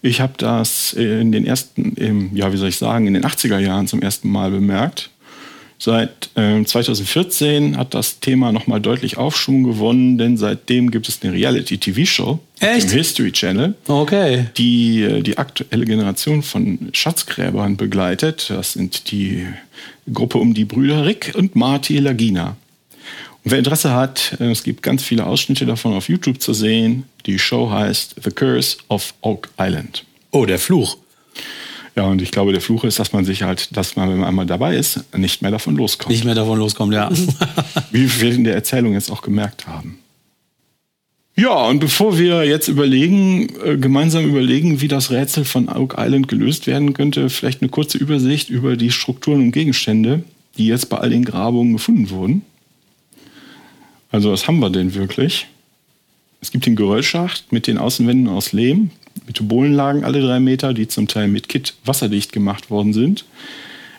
Ich habe das in den ersten, im, ja, wie soll ich sagen, in den 80er Jahren zum ersten Mal bemerkt. Seit ähm, 2014 hat das Thema nochmal deutlich Aufschwung gewonnen, denn seitdem gibt es eine Reality-TV-Show im History Channel, okay. die äh, die aktuelle Generation von Schatzgräbern begleitet. Das sind die Gruppe um die Brüder Rick und Marty Lagina. Und wer Interesse hat, äh, es gibt ganz viele Ausschnitte davon auf YouTube zu sehen. Die Show heißt The Curse of Oak Island. Oh, der Fluch. Ja, und ich glaube, der Fluch ist, dass man sich halt, dass man, wenn man einmal dabei ist, nicht mehr davon loskommt. Nicht mehr davon loskommt, ja. <laughs> Wie wir in der Erzählung jetzt auch gemerkt haben. Ja, und bevor wir jetzt überlegen, äh, gemeinsam überlegen, wie das Rätsel von Oak Island gelöst werden könnte, vielleicht eine kurze Übersicht über die Strukturen und Gegenstände, die jetzt bei all den Grabungen gefunden wurden. Also, was haben wir denn wirklich? Es gibt den Geröllschacht mit den Außenwänden aus Lehm, mit Bohlenlagen alle drei Meter, die zum Teil mit Kit wasserdicht gemacht worden sind.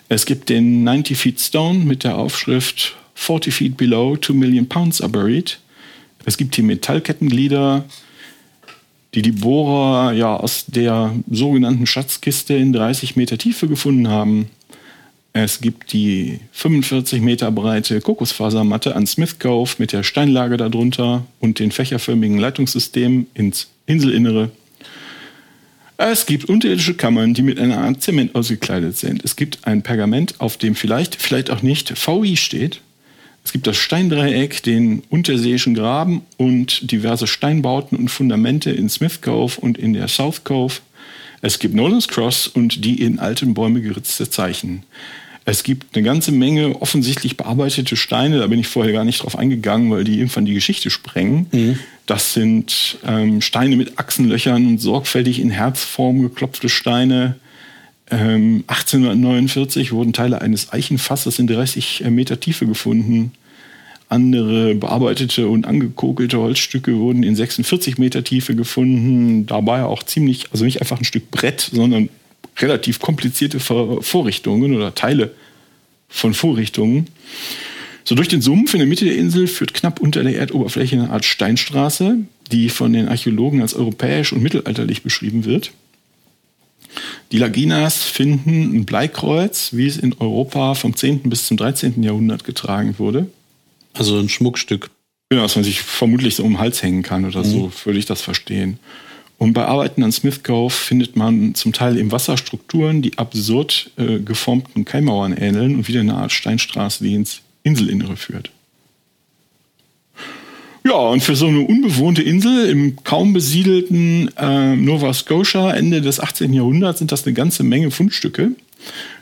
Es gibt den 90 Feet Stone mit der Aufschrift 40 Feet Below, 2 Million Pounds are buried. Es gibt die Metallkettenglieder, die die Bohrer ja aus der sogenannten Schatzkiste in 30 Meter Tiefe gefunden haben. Es gibt die 45 Meter breite Kokosfasermatte an Smith Cove mit der Steinlage darunter und den fächerförmigen Leitungssystem ins Inselinnere. Es gibt unterirdische Kammern, die mit einer Art Zement ausgekleidet sind. Es gibt ein Pergament, auf dem vielleicht, vielleicht auch nicht VI steht. Es gibt das Steindreieck, den unterseeischen Graben und diverse Steinbauten und Fundamente in Smith Cove und in der South Cove. Es gibt Nolan's Cross und die in alten Bäume geritzte Zeichen. Es gibt eine ganze Menge offensichtlich bearbeitete Steine, da bin ich vorher gar nicht drauf eingegangen, weil die irgendwann die Geschichte sprengen. Das sind ähm, Steine mit Achsenlöchern und sorgfältig in Herzform geklopfte Steine. Ähm, 1849 wurden Teile eines Eichenfasses in 30 Meter Tiefe gefunden. Andere bearbeitete und angekokelte Holzstücke wurden in 46 Meter Tiefe gefunden. Dabei auch ziemlich, also nicht einfach ein Stück Brett, sondern relativ komplizierte Vor Vorrichtungen oder Teile von Vorrichtungen. So durch den Sumpf in der Mitte der Insel führt knapp unter der Erdoberfläche eine Art Steinstraße, die von den Archäologen als europäisch und mittelalterlich beschrieben wird. Die Laginas finden ein Bleikreuz, wie es in Europa vom 10. bis zum 13. Jahrhundert getragen wurde. Also ein Schmuckstück. Genau, dass man sich vermutlich so um den Hals hängen kann oder so, würde ich das verstehen. Und bei Arbeiten an Smith Cove findet man zum Teil im Wasser Strukturen, die absurd äh, geformten Kaimauern ähneln und wieder eine Art Steinstraße, die ins Inselinnere führt. Ja, und für so eine unbewohnte Insel im kaum besiedelten äh, Nova Scotia Ende des 18. Jahrhunderts sind das eine ganze Menge Fundstücke,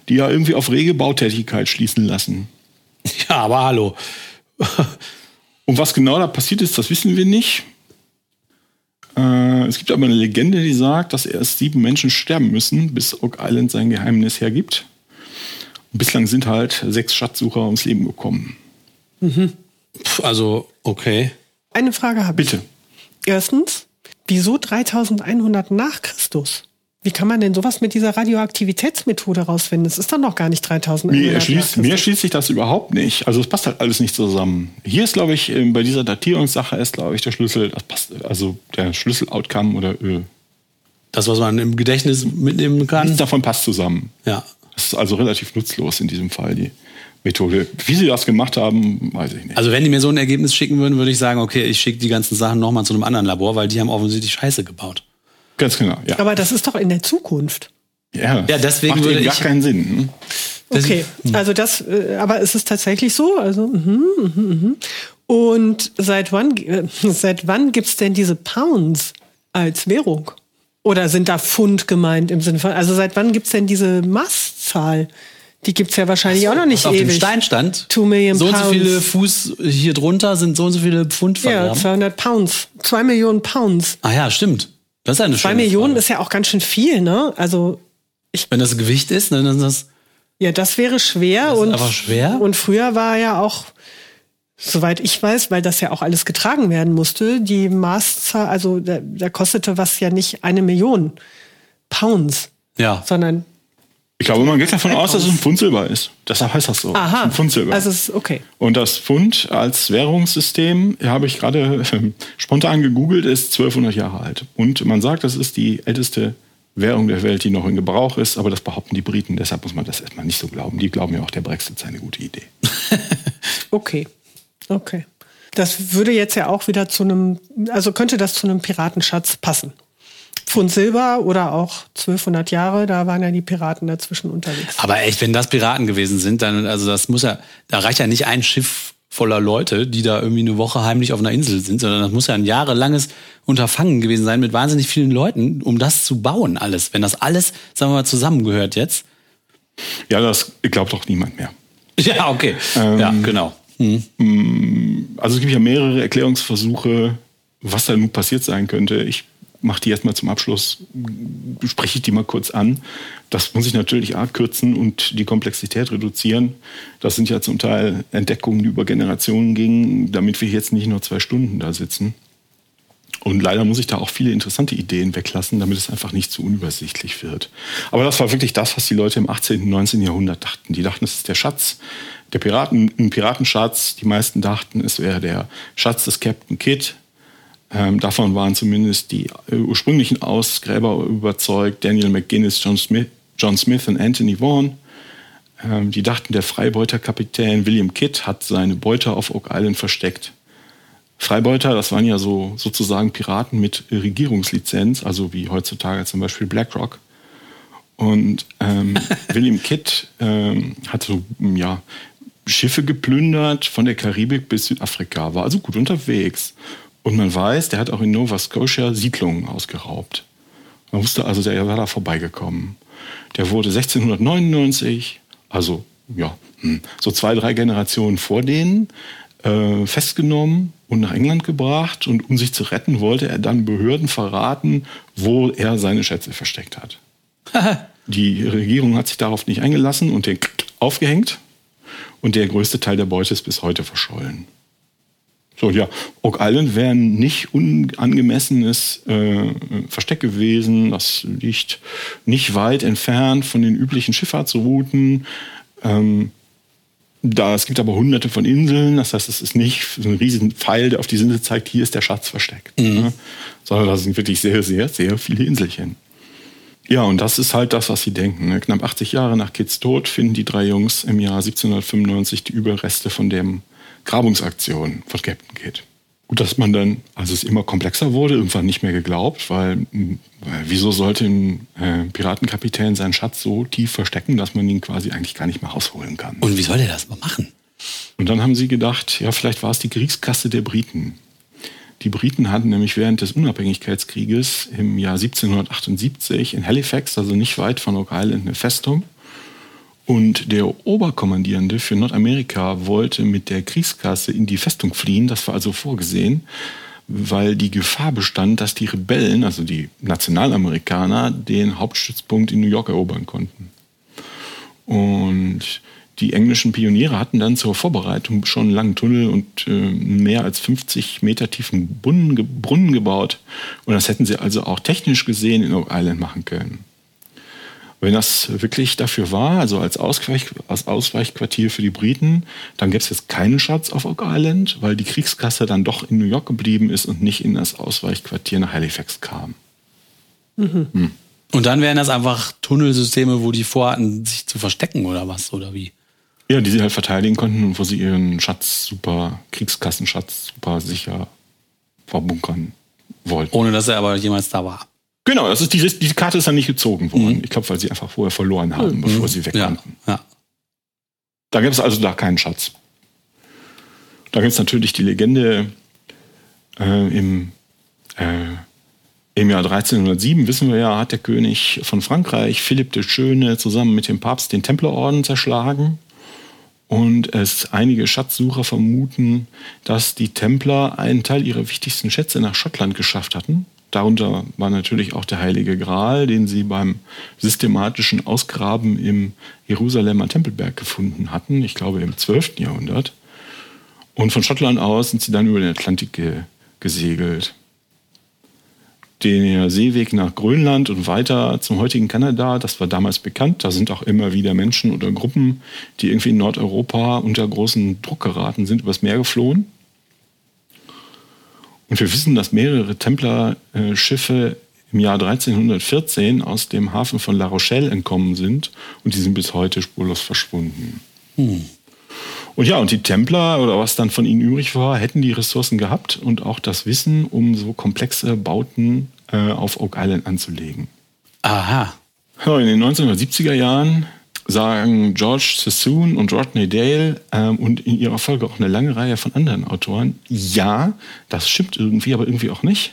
die ja irgendwie auf rege Bautätigkeit schließen lassen. Ja, aber hallo. Und was genau da passiert ist, das wissen wir nicht. Äh, es gibt aber eine Legende, die sagt, dass erst sieben Menschen sterben müssen, bis Oak Island sein Geheimnis hergibt. Und bislang sind halt sechs Schatzsucher ums Leben gekommen. Pff, Also, okay. Eine Frage habe ich. Bitte. Erstens, wieso 3100 nach Christus? Wie kann man denn sowas mit dieser Radioaktivitätsmethode rausfinden? Es ist doch noch gar nicht 3100 Mir nach erschließt, mir erschließt sich das überhaupt nicht. Also es passt halt alles nicht zusammen. Hier ist, glaube ich, ähm, bei dieser Datierungssache ist, glaube ich, der Schlüssel, das passt, also der Schlüssel-Outcome oder äh, Das, was man im Gedächtnis mitnehmen kann. nichts davon passt zusammen. Ja. Das ist also relativ nutzlos in diesem Fall, die Methode. Wie sie das gemacht haben, weiß ich nicht. Also wenn die mir so ein Ergebnis schicken würden, würde ich sagen, okay, ich schicke die ganzen Sachen nochmal zu einem anderen Labor, weil die haben offensichtlich Scheiße gebaut. Ganz genau, ja. Aber das ist doch in der Zukunft. Ja, Ja, deswegen macht würde eben gar ich- keinen Sinn. hm? Okay, also das, äh, aber ist es tatsächlich so? Also, mhm, mhm, mhm. Und seit wann, äh, seit wann gibt's denn diese Pounds als Währung? Oder sind da Pfund gemeint im Sinne von, also seit wann gibt's denn diese Maßzahl? Die gibt's ja wahrscheinlich auch noch nicht auf dem ewig. Stein stand, Two Million so und so viele Fuß hier drunter sind so und so viele Pfund Ja, vergraben. 200 Pounds. Zwei Millionen Pounds. ah ja, stimmt. Das ist eine Zwei Millionen Frage. ist ja auch ganz schön viel, ne? Also, Wenn das Gewicht ist, ne, dann ist das ja, das wäre schwer. ist und, aber schwer? Und früher war ja auch, soweit ich weiß, weil das ja auch alles getragen werden musste, die Maßzahl, also da, da kostete was ja nicht eine Million Pounds, ja. sondern Ich glaube, man geht davon aus, dass es ein Pfund Silber ist. Deshalb heißt das so. aha. Ein Pfund Silber. Also ist okay. Und das Pfund als Währungssystem, habe ich gerade ähm, spontan gegoogelt, ist 1200 Jahre alt. Und man sagt, das ist die älteste Währung der Welt, die noch in Gebrauch ist. Aber das behaupten die Briten. Deshalb muss man das erstmal nicht so glauben. Die glauben ja auch, der Brexit sei eine gute Idee. <laughs> Okay. Okay. Das würde jetzt ja auch wieder zu einem, also könnte das zu einem Piratenschatz passen. Pfund Silber oder auch 1200 Jahre, da waren ja die Piraten dazwischen unterwegs. Aber echt, wenn das Piraten gewesen sind, dann, also das muss ja, da reicht ja nicht ein Schiff voller Leute, die da irgendwie eine Woche heimlich auf einer Insel sind, sondern das muss ja ein jahrelanges Unterfangen gewesen sein mit wahnsinnig vielen Leuten, um das zu bauen alles. Wenn das alles, sagen wir mal, zusammengehört jetzt. Ja, das glaubt doch niemand mehr. <laughs> Ja, okay. Ähm, ja, genau. Also es gibt ja mehrere Erklärungsversuche, was da nun passiert sein könnte. Ich mache die erstmal zum Abschluss, spreche ich die mal kurz an. Das muss ich natürlich abkürzen und die Komplexität reduzieren. Das sind ja zum Teil Entdeckungen, die über Generationen gingen, damit wir jetzt nicht nur zwei Stunden da sitzen. Und leider muss ich da auch viele interessante Ideen weglassen, damit es einfach nicht zu unübersichtlich wird. Aber das war wirklich das, was die Leute im 18. und 19. Jahrhundert dachten. Die dachten, es ist der Schatz der Piraten, ein Piratenschatz. Die meisten dachten, es wäre der Schatz des Captain Kidd. Ähm, davon waren zumindest die äh, ursprünglichen Ausgräber überzeugt. Daniel McGuinness, John Smith, John Smith und Anthony Vaughan. Ähm, die dachten, der Freibeuterkapitän William Kidd hat seine Beute auf Oak Island versteckt. Freibeuter, das waren ja so sozusagen Piraten mit Regierungslizenz, also wie heutzutage zum Beispiel BlackRock. Und ähm, <laughs> William Kidd ähm, hat so ja, Schiffe geplündert von der Karibik bis Südafrika, war also gut unterwegs. Und man weiß, der hat auch in Nova Scotia Siedlungen ausgeraubt. Man wusste also, der war da vorbeigekommen. Der wurde 1699, also ja, hm, so zwei, drei Generationen vor denen, äh, festgenommen und nach England gebracht. Und um sich zu retten, wollte er dann Behörden verraten, wo er seine Schätze versteckt hat. <laughs> Die Regierung hat sich darauf nicht eingelassen und den aufgehängt. Und der größte Teil der Beute ist bis heute verschollen. So, ja, Oak Island wäre ein nicht unangemessenes äh, Versteck gewesen. Das liegt nicht weit entfernt von den üblichen Schifffahrtsrouten. Ähm, da, es gibt aber hunderte von Inseln, das heißt, es ist nicht so ein riesen Pfeil, der auf die Insel zeigt, hier ist der Schatz versteckt. Ne? Sondern da sind wirklich sehr, sehr, sehr viele Inselchen. Ja, und das ist halt das, was sie denken. Ne? Knapp 80 Jahre nach Kids Tod finden die drei Jungs im Jahr 1795 die Überreste von dem Grabungsaktion von Captain Kidd. Gut, dass man dann, als es immer komplexer wurde, irgendwann nicht mehr geglaubt, weil, weil wieso sollte ein äh, Piratenkapitän seinen Schatz so tief verstecken, dass man ihn quasi eigentlich gar nicht mehr rausholen kann. Und wie soll der das mal machen? Und dann haben sie gedacht, ja, vielleicht war es die Kriegskasse der Briten. Die Briten hatten nämlich während des Unabhängigkeitskrieges im Jahr 1778 in Halifax, also nicht weit von Oak Island, eine Festung. Und der Oberkommandierende für Nordamerika wollte mit der Kriegskasse in die Festung fliehen. Das war also vorgesehen, weil die Gefahr bestand, dass die Rebellen, also die Nationalamerikaner, den Hauptstützpunkt in New York erobern konnten. Und die englischen Pioniere hatten dann zur Vorbereitung schon einen langen Tunnel und äh, mehr als 50 Meter tiefen Brunnen, ge Brunnen gebaut. Und das hätten sie also auch technisch gesehen in Oak Island machen können. Wenn das wirklich dafür war, also als, Ausweich, als Ausweichquartier für die Briten, dann gäbe es jetzt keinen Schatz auf Oak Island, weil die Kriegskasse dann doch in New York geblieben ist und nicht in das Ausweichquartier nach Halifax kam. Und dann wären das einfach Tunnelsysteme, wo die vorhatten, sich zu verstecken oder was, oder wie? Ja, die sie halt verteidigen konnten und wo sie ihren Schatz super, Kriegskassenschatz super sicher verbunkern wollten. Ohne dass er aber jemals da war. Genau, das ist die, die Karte ist dann nicht gezogen worden. Ich glaube, weil sie einfach vorher verloren haben, bevor sie weg Ja, ja. Da gibt es also da keinen Schatz. Da gibt es natürlich die Legende äh, im, äh, Im Jahr 1307, wissen wir ja, hat der König von Frankreich, Philipp der Schöne, zusammen mit dem Papst den Templerorden zerschlagen. Und es einige Schatzsucher vermuten, dass die Templer einen Teil ihrer wichtigsten Schätze nach Schottland geschafft hatten. Darunter war natürlich auch der Heilige Gral, den sie beim systematischen Ausgraben im Jerusalemer Tempelberg gefunden hatten, ich glaube im 12. Jahrhundert. Und von Schottland aus sind sie dann über den Atlantik ge gesegelt der Seeweg nach Grönland und weiter zum heutigen Kanada, das war damals bekannt. Da sind auch immer wieder Menschen oder Gruppen, die irgendwie in Nordeuropa unter großen Druck geraten sind, übers Meer geflohen. Und wir wissen, dass mehrere Templerschiffe im Jahr 1314 aus dem Hafen von La Rochelle entkommen sind und die sind bis heute spurlos verschwunden. Hm. Und ja, und die Templer oder was dann von ihnen übrig war, hätten die Ressourcen gehabt und auch das Wissen, um so komplexe Bauten äh, auf Oak Island anzulegen. Aha. in den 1970er Jahren sagen George Sassoon und Rodney Dale ähm, und in ihrer Folge auch eine lange Reihe von anderen Autoren, ja, das stimmt irgendwie, aber irgendwie auch nicht.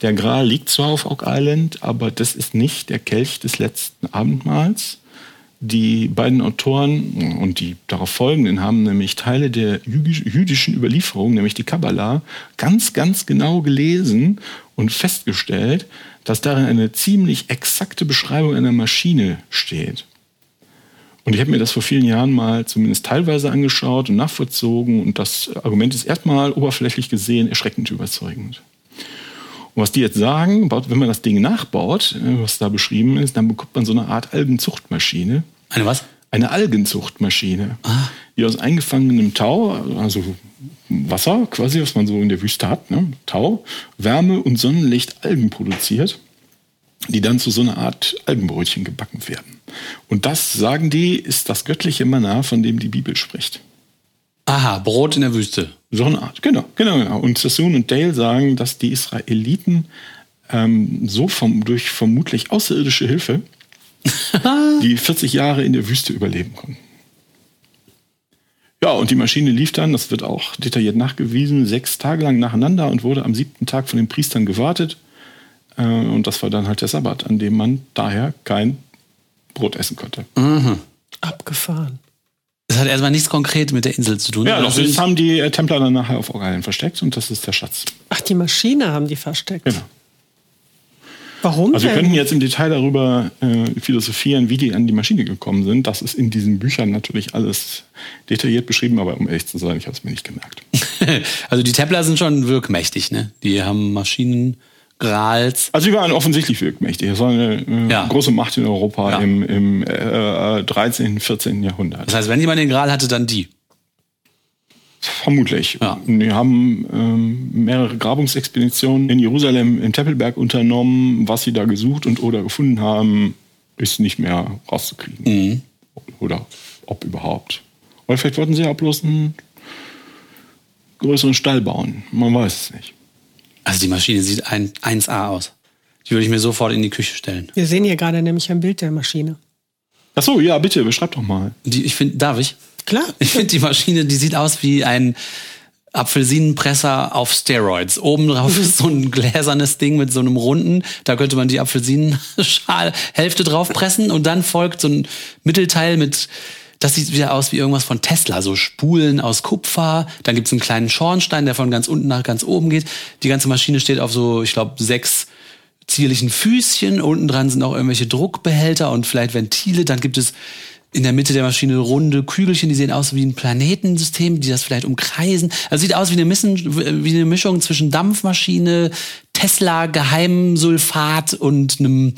Der Gral liegt zwar auf Oak Island, aber das ist nicht der Kelch des letzten Abendmahls. Die beiden Autoren und die darauf folgenden haben nämlich Teile der jüdischen Überlieferung, nämlich die Kabbalah, ganz, ganz genau gelesen und festgestellt, dass darin eine ziemlich exakte Beschreibung einer Maschine steht. Und ich habe mir das vor vielen Jahren mal zumindest teilweise angeschaut und nachvollzogen und das Argument ist erstmal oberflächlich gesehen erschreckend überzeugend. Und was die jetzt sagen, wenn man das Ding nachbaut, äh, was da beschrieben ist, dann bekommt man so eine Art Algenzuchtmaschine. Eine was? Eine Algenzuchtmaschine, ah. die aus eingefangenem Tau, also Wasser quasi, was man so in der Wüste hat, ne? Tau, Wärme und Sonnenlicht Algen produziert, die dann zu so einer Art Algenbrötchen gebacken werden. Und das, sagen die, ist das göttliche Manna, von dem die Bibel spricht. Aha, Brot in der Wüste. So eine Art, genau, genau, genau. Und Sassoon und Dale sagen, dass die Israeliten ähm, so vom, durch vermutlich außerirdische Hilfe <laughs> die 40 Jahre in der Wüste überleben konnten. Ja, und die Maschine lief dann, das wird auch detailliert nachgewiesen, sechs Tage lang nacheinander und wurde am siebten Tag von den Priestern gewartet. Äh, und das war dann halt der Sabbat, an dem man daher kein Brot essen konnte. Mhm. Abgefahren. Das hat erstmal nichts konkret mit der Insel zu tun. Ja, das, das haben die äh, Templer dann nachher auf Orgalien versteckt und das ist der Schatz. Ach, die Maschine haben die versteckt. Genau. Warum? Also wir könnten jetzt im Detail darüber äh, philosophieren, wie die an die Maschine gekommen sind. Das ist in diesen Büchern natürlich alles detailliert beschrieben, aber um ehrlich zu sein, ich habe es mir nicht gemerkt. <laughs> also die Templer sind schon wirkmächtig, ne? Die haben Maschinen Grals. Also die waren offensichtlich wirkmächtig. Das war eine äh, ja. große Macht in Europa ja. im, im äh, 13., 14. Jahrhundert. Das heißt, wenn jemand den Gral hatte, dann die. Vermutlich. Ja. Die haben ähm, mehrere Grabungsexpeditionen in Jerusalem im Tempelberg unternommen. Was sie da gesucht und oder gefunden haben, ist nicht mehr rauszukriegen. Mhm. Oder ob überhaupt. Oder vielleicht wollten sie ja bloß einen größeren Stall bauen. Man weiß es nicht. Also die Maschine sieht ein 1A aus. Die würde ich mir sofort in die Küche stellen. Wir sehen hier gerade nämlich ein Bild der Maschine. Ach so, ja, bitte, beschreib doch mal. Die, ich finde, darf ich? Klar. Ich finde die Maschine, die sieht aus wie ein Apfelsinenpresser auf Steroids. Oben drauf ist so ein gläsernes Ding mit so einem runden. Da könnte man die Apfelsinenschal-Hälfte drauf pressen und dann folgt so ein Mittelteil mit das sieht wieder aus wie irgendwas von Tesla, so Spulen aus Kupfer. Dann gibt es einen kleinen Schornstein, der von ganz unten nach ganz oben geht. Die ganze Maschine steht auf so, ich glaube, sechs zierlichen Füßchen. Unten dran sind auch irgendwelche Druckbehälter und vielleicht Ventile. Dann gibt es in der Mitte der Maschine runde Kügelchen, die sehen aus wie ein Planetensystem, die das vielleicht umkreisen. Also sieht aus wie eine, Missen, wie eine Mischung zwischen Dampfmaschine, Tesla, Geheimsulfat und einem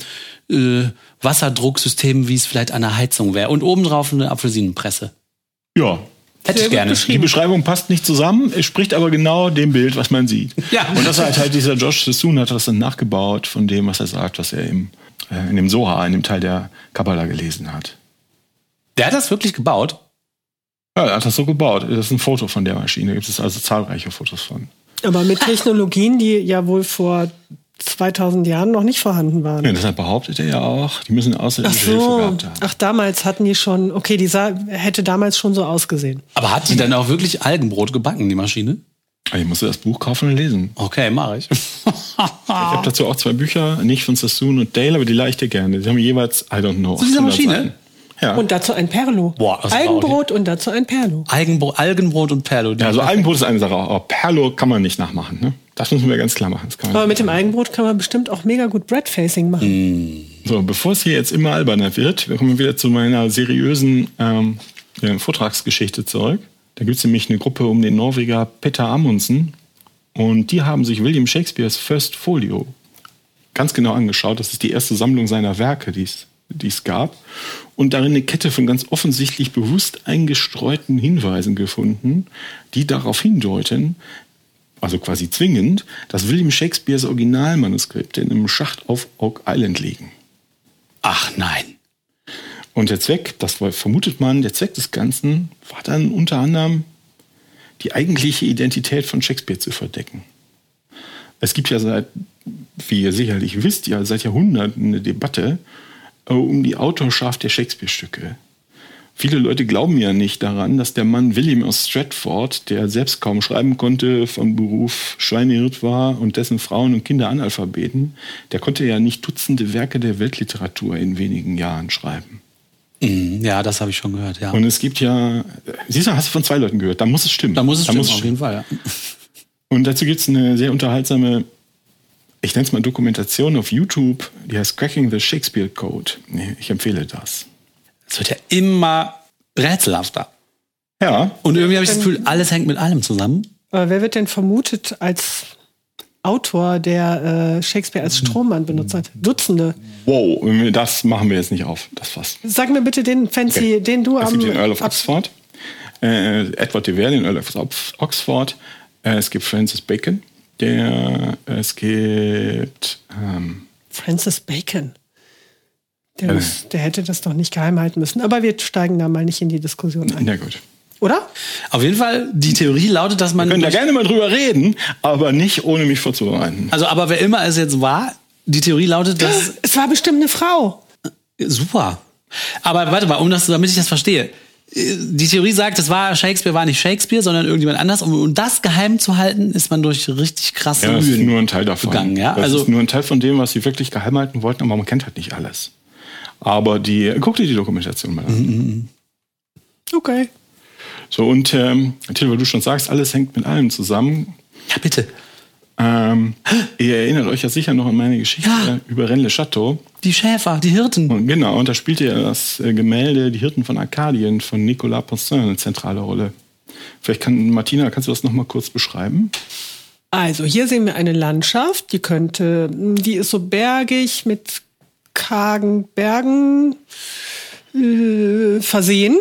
äh, Wasserdrucksystem, wie es vielleicht an der Heizung wäre. Und obendrauf eine Apfelsinenpresse. Ja. Hätte ich gerne. Die Beschreibung passt nicht zusammen, es spricht aber genau dem Bild, was man sieht. <laughs> Ja. Und das hat halt dieser Josh Sassoon hat das dann nachgebaut von dem, was er sagt, was er im, äh, in dem Soha, in dem Teil der Kabbalah gelesen hat. Der hat das wirklich gebaut? Ja, er hat das so gebaut. Das ist ein Foto von der Maschine. Gibt es also zahlreiche Fotos von. Aber mit Technologien, die ja wohl vor 2000 Jahren noch nicht vorhanden waren. Ja, deshalb behauptet er ja auch, die müssen außerirdische Ach so. Hilfe gehabt haben. Ach, damals hatten die schon, okay, die sah, hätte damals schon so ausgesehen. Aber hat die dann auch wirklich Algenbrot gebacken, die Maschine? Ich musste das Buch kaufen und lesen. Okay, mache ich. <laughs> Ich habe dazu auch zwei Bücher, nicht von Sassoon und Dale, aber die leih ich dir gerne. Die haben jeweils, I don't know, Zu dieser 800 Maschine? Seiten. Ja. Und dazu ein Perlo. Boah, das Algenbrot und dazu ein Perlo. Algenbro Algenbrot und Perlo. ja, also Algenbrot ist eine Sache, aber Perlo kann man nicht nachmachen. Ne? Das müssen wir ganz klar machen. Das kann man Aber mit dem Algenbrot kann man bestimmt auch mega gut Breadfacing machen. So, bevor es hier jetzt immer alberner wird, wir kommen wieder zu meiner seriösen ähm, Vortragsgeschichte zurück. Da gibt es nämlich eine Gruppe um den Norweger Peter Amundsen und die haben sich William Shakespeares First Folio ganz genau angeschaut. Das ist die erste Sammlung seiner Werke, die es die es gab. Und darin eine Kette von ganz offensichtlich bewusst eingestreuten Hinweisen gefunden, die darauf hindeuten, also quasi zwingend, dass William Shakespeares Originalmanuskripte in einem Schacht auf Oak Island liegen. Ach nein. Und der Zweck, das war- vermutet man, der Zweck des Ganzen war dann unter anderem die eigentliche Identität von Shakespeare zu verdecken. Es gibt ja seit, wie ihr sicherlich wisst, ja seit Jahrhunderten eine Debatte um die Autorschaft der Shakespeare-Stücke. Viele Leute glauben ja nicht daran, dass der Mann William aus Stratford, der selbst kaum schreiben konnte, von Beruf Schweinehirt war und dessen Frauen und Kinder Analphabeten, der konnte ja nicht Dutzende Werke der Weltliteratur in wenigen Jahren schreiben. Mhm, Ja, das habe ich schon gehört, ja. Und es gibt ja, siehst du, hast du von zwei Leuten gehört, da muss es stimmen. da muss es da stimmen, muss es auf jeden Fall, ja. Und dazu gibt es eine sehr unterhaltsame, ich nenne es mal Dokumentation auf YouTube, die heißt Cracking the Shakespeare Code. Nee, Ich empfehle das. Es wird ja immer rätselhafter. Ja, Und irgendwie habe ich das Gefühl, alles hängt mit allem zusammen. Aber wer wird denn vermutet als Autor, der äh, Shakespeare als Strohmann benutzt hat? Dutzende. wow, das machen wir jetzt nicht auf, das Fass. Sag mir bitte den Fancy, den du Es am gibt den Earl of Oxford, äh, Edward de Vere, den Earl of Ox- Oxford. Äh, es gibt Francis Bacon, der, es gibt, ähm, Francis Bacon. Der, Äh. muss, der hätte das doch nicht geheim halten müssen. Aber wir steigen da mal nicht in die Diskussion ein. na gut. Oder? Auf jeden Fall, die Theorie lautet, dass man. Wir können da gerne mal drüber reden, aber nicht ohne mich vorzubereiten. also, aber wer immer es jetzt war, die Theorie lautet, dass. <gasps> Es war bestimmt eine Frau. Super. Aber warte mal, um das, damit ich das verstehe. Die Theorie sagt, es war Shakespeare, war nicht Shakespeare, sondern irgendjemand anders. Um, um das geheim zu halten, ist man durch richtig krasse Ja, das ist Mühen nur ein Teil davon. gegangen. Ja? Das Also, ist nur ein Teil von dem, was sie wirklich geheim halten wollten, aber man kennt halt nicht alles. Aber die, guck dir die Dokumentation mal an. Okay. So, und ähm, Till, weil du schon sagst, alles hängt mit allem zusammen. ja, bitte. Ähm, ihr erinnert euch ja sicher noch an meine Geschichte Ja. über Rennes le Chateau. Die Schäfer, die Hirten. Und genau, und da spielte ja das äh, Gemälde Die Hirten von Arkadien von Nicolas Poussin eine zentrale Rolle. Vielleicht kann, Martina, kannst du das nochmal kurz beschreiben? Also hier sehen wir eine Landschaft, die könnte, die ist so bergig mit kargen Bergen äh, versehen.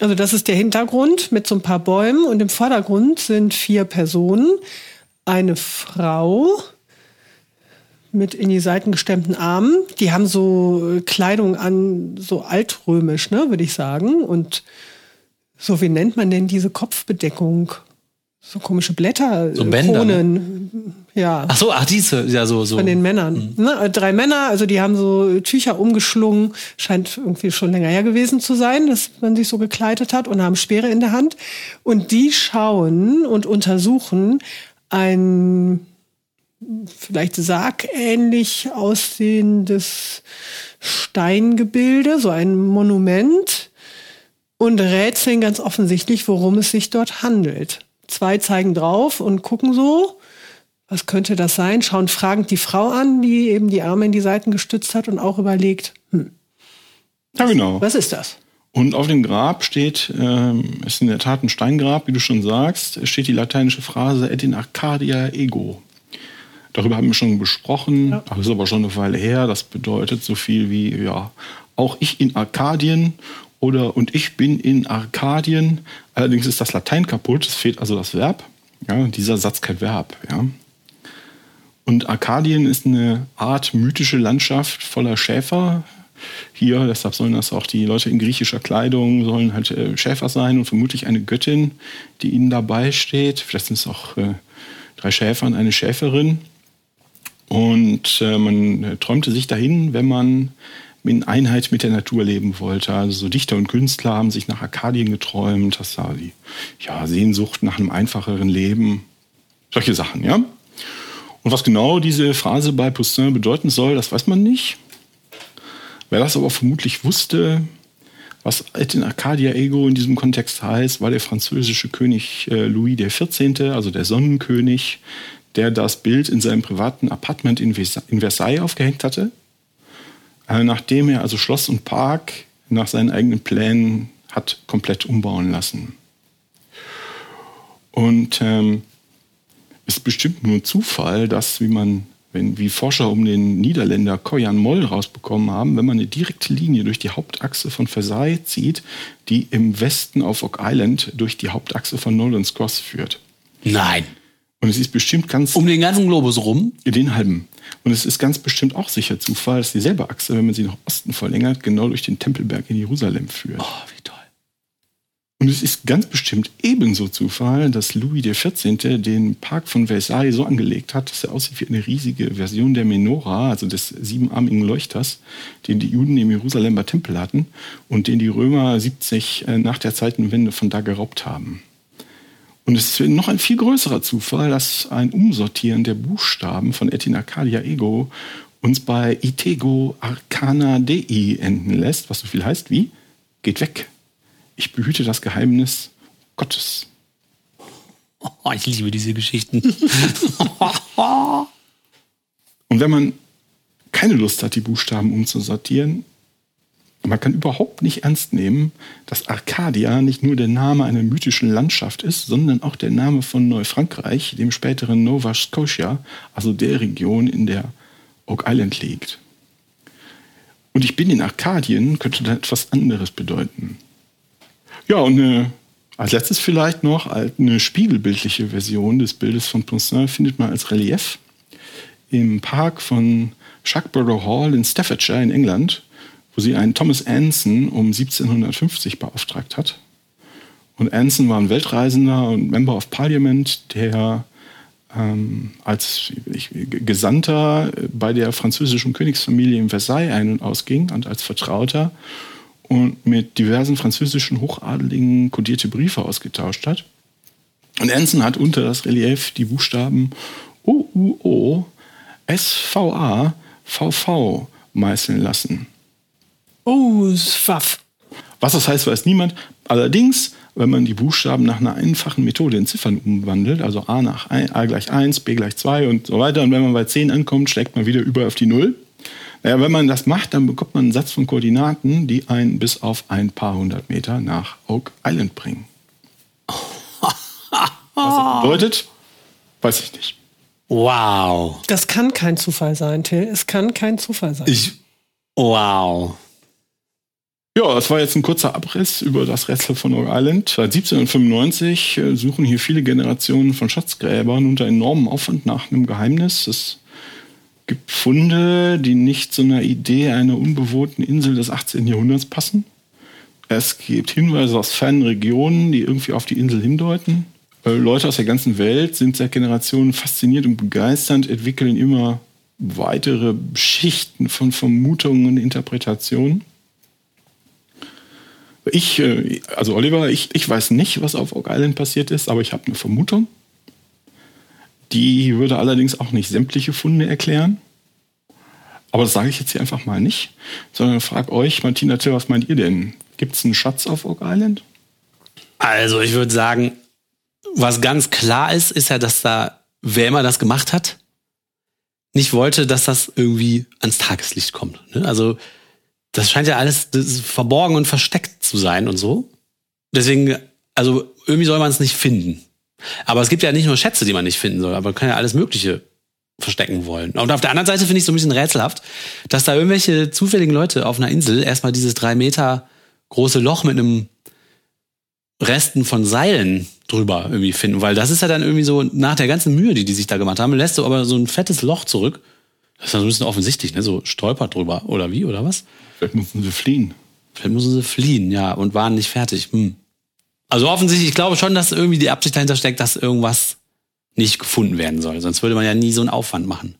Also das ist der Hintergrund mit so ein paar Bäumen und im Vordergrund sind vier Personen. Eine Frau mit in die Seiten gestemmten Armen. Die haben so äh, Kleidung an, so altrömisch, ne, würde ich sagen. Und so, wie nennt man denn diese Kopfbedeckung? So komische Blätter, So äh, Bänder, ne? Kronen. Ja, Ach so, ach, diese, ja, so, so. von den Männern. Ne? äh, Drei Männer, also die haben so Tücher umgeschlungen, scheint irgendwie schon länger her gewesen zu sein, dass man sich so gekleidet hat und haben Speere in der Hand. Und die schauen und untersuchen ein vielleicht sargähnlich aussehendes Steingebilde, so ein Monument und rätseln ganz offensichtlich, worum es sich dort handelt. Zwei zeigen drauf und gucken so, was könnte das sein? Schauen fragend die Frau an, die eben die Arme in die Seiten gestützt hat und auch überlegt, hm, Ja, genau. was ist das? Und auf dem Grab steht, ähm, ist in der Tat ein Steingrab, wie du schon sagst, steht die lateinische Phrase et in Arcadia ego. Darüber haben wir schon besprochen, das ist aber schon eine Weile her. Das bedeutet so viel wie, ja, auch ich in Arkadien oder und ich bin in Arkadien. Allerdings ist das Latein kaputt, es fehlt also das Verb. Ja, dieser Satz kein Verb, ja. Und Arkadien ist eine Art mythische Landschaft voller Schäfer. Hier, deshalb sollen das auch die Leute in griechischer Kleidung, sollen halt äh, Schäfer sein und vermutlich eine Göttin, die ihnen dabei steht. Vielleicht sind es auch äh, drei Schäfer und eine Schäferin. Und äh, man äh, träumte sich dahin, wenn man in Einheit mit der Natur leben wollte. Also so Dichter und Künstler haben sich nach Arkadien geträumt. Das war die ja, Sehnsucht nach einem einfacheren Leben. Solche Sachen, ja. Und was genau diese Phrase bei Poussin bedeuten soll, das weiß man nicht. Wer das aber vermutlich wusste, was in Arcadia Ego in diesem Kontext heißt, war der französische König äh, Louis XIV., also der Sonnenkönig, der das Bild in seinem privaten Apartment in, Versailles aufgehängt hatte, äh, nachdem er also Schloss und Park nach seinen eigenen Plänen hat komplett umbauen lassen. Und ähm, ist bestimmt nur Zufall, dass, wie man, wenn, wie Forscher um den Niederländer Koyan Moll rausbekommen haben, wenn man eine direkte Linie durch die Hauptachse von Versailles zieht, die im Westen auf Oak Island durch die Hauptachse von Nolan's Cross führt. Nein. Und es ist bestimmt ganz. Um den ganzen Globus rum? Den halben. Und es ist ganz bestimmt auch sicher Zufall, dass dieselbe Achse, wenn man sie nach Osten verlängert, genau durch den Tempelberg in Jerusalem führt. Oh. Und es ist ganz bestimmt ebenso Zufall, dass Louis XIV. den Park von Versailles so angelegt hat, dass er aussieht wie eine riesige Version der Menora, also des siebenarmigen Leuchters, den die Juden im Jerusalemer Tempel hatten und den die Römer 70 äh, nach der Zeitenwende von da geraubt haben. Und es ist noch ein viel größerer Zufall, dass ein Umsortieren der Buchstaben von Etin Arcadia Ego uns bei Itego Arcana Dei enden lässt, was so viel heißt wie geht weg. Ich behüte das Geheimnis Gottes. Oh, ich liebe diese Geschichten. <laughs> Und wenn man keine Lust hat, die Buchstaben umzusortieren, man kann überhaupt nicht ernst nehmen, dass Arcadia nicht nur der Name einer mythischen Landschaft ist, sondern auch der Name von Neufrankreich, dem späteren Nova Scotia, also der Region, in der Oak Island liegt. Und ich bin in Arkadien könnte da etwas anderes bedeuten. Ja, und eine, als letztes vielleicht noch eine spiegelbildliche Version des Bildes von Poussin findet man als Relief im Park von Shuckborough Hall in Staffordshire in England wo sie einen Thomas Anson um 1750 beauftragt hat. Und Anson war ein Weltreisender und Member of Parliament, der ähm, als ich, Gesandter bei der französischen Königsfamilie in Versailles ein- und ausging und als Vertrauter und mit diversen französischen Hochadeligen kodierte Briefe ausgetauscht hat. Und Anson hat unter das Relief die Buchstaben O-U-O, S-V-A, V-V meißeln lassen. Oh, Pfaff. Was das heißt, weiß niemand. Allerdings, wenn man die Buchstaben nach einer einfachen Methode in Ziffern umwandelt, also A, nach ein, A gleich 1, B gleich 2 und so weiter, und wenn man bei 10 ankommt, schlägt man wieder über auf die 0. Naja, wenn man das macht, dann bekommt man einen Satz von Koordinaten, die einen bis auf ein paar hundert Meter nach Oak Island bringen. Was das bedeutet, weiß ich nicht. Wow. Das kann kein Zufall sein, Till. Es kann kein Zufall sein. Ich. Wow. Ja, das war jetzt ein kurzer Abriss über das Rätsel von Oak Island. Seit 1795 äh, suchen hier viele Generationen von Schatzgräbern unter enormem Aufwand nach einem Geheimnis. Es gibt Funde, die nicht zu einer Idee einer unbewohnten Insel des 18. Jahrhunderts passen. Es gibt Hinweise aus fernen Regionen, die irgendwie auf die Insel hindeuten. Äh, Leute aus der ganzen Welt sind seit Generationen fasziniert und begeisternd, entwickeln immer weitere Schichten von Vermutungen und Interpretationen. Ich, äh, also Oliver, ich, ich weiß nicht, was auf Oak Island passiert ist, aber ich habe eine Vermutung. Die würde allerdings auch nicht sämtliche Funde erklären. Aber das sage ich jetzt hier einfach mal nicht, sondern frage euch, Martina Till, was meint ihr denn? Gibt es einen Schatz auf Oak Island? Also ich würde sagen, was ganz klar ist, ist ja, dass da, wer immer das gemacht hat, nicht wollte, dass das irgendwie ans Tageslicht kommt. Ne? Also das scheint ja alles verborgen und versteckt zu sein und so. Deswegen, also irgendwie soll man es nicht finden. Aber es gibt ja nicht nur Schätze, die man nicht finden soll, aber man kann ja alles Mögliche verstecken wollen. Und auf der anderen Seite finde ich so ein bisschen rätselhaft, dass da irgendwelche zufälligen Leute auf einer Insel erstmal dieses drei Meter große Loch mit einem Resten von Seilen drüber irgendwie finden, weil das ist ja dann irgendwie so nach der ganzen Mühe, die die sich da gemacht haben, lässt du aber so ein fettes Loch zurück. Das ist ja so ein bisschen offensichtlich, ne? So stolpert drüber oder wie oder was? Vielleicht mussten sie fliehen. Vielleicht mussten sie fliehen, ja, und waren nicht fertig. Hm. Also offensichtlich, ich glaube schon, dass irgendwie die Absicht dahinter steckt, dass irgendwas nicht gefunden werden soll. Sonst würde man ja nie so einen Aufwand machen.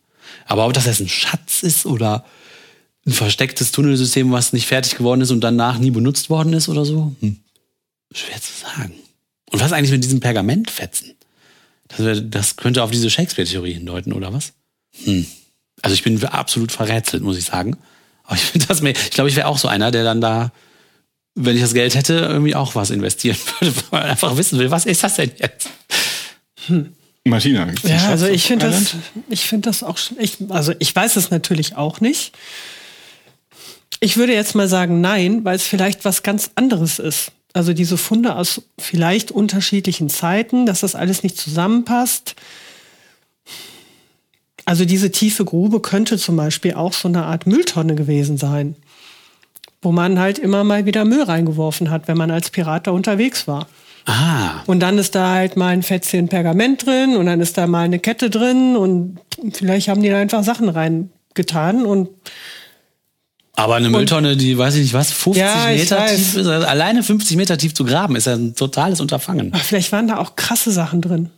Aber ob das jetzt ein Schatz ist oder ein verstecktes Tunnelsystem, was nicht fertig geworden ist und danach nie benutzt worden ist oder so, hm. schwer zu sagen. Und was eigentlich mit diesem Pergamentfetzen? Das, wär, das könnte auf diese Shakespeare-Theorie hindeuten, oder was? Hm. Also ich bin absolut verrätselt, muss ich sagen. Aber ich das ich glaube, ich wäre auch so einer, der dann da, wenn ich das Geld hätte, irgendwie auch was investieren würde, <laughs> weil man einfach wissen will, was ist das denn jetzt? Martina. gibt's einen Ja, also ich finde das, ich finde das auch schon, ich, also ich weiß es natürlich auch nicht. Ich würde jetzt mal sagen nein, weil es vielleicht was ganz anderes ist. Also diese Funde aus vielleicht unterschiedlichen Zeiten, dass das alles nicht zusammenpasst. Also diese tiefe Grube könnte zum Beispiel auch so eine Art Mülltonne gewesen sein, wo man halt immer mal wieder Müll reingeworfen hat, wenn man als Pirat da unterwegs war. Ah, Und dann ist da halt mal ein Fetzchen Pergament drin und dann ist da mal eine Kette drin und vielleicht haben die da einfach Sachen reingetan und aber eine Mülltonne, die weiß ich nicht was, 50 Ja, Meter tief ist, also alleine 50 Meter tief zu graben, ist ja ein totales Unterfangen. ach, vielleicht waren da auch krasse Sachen drin.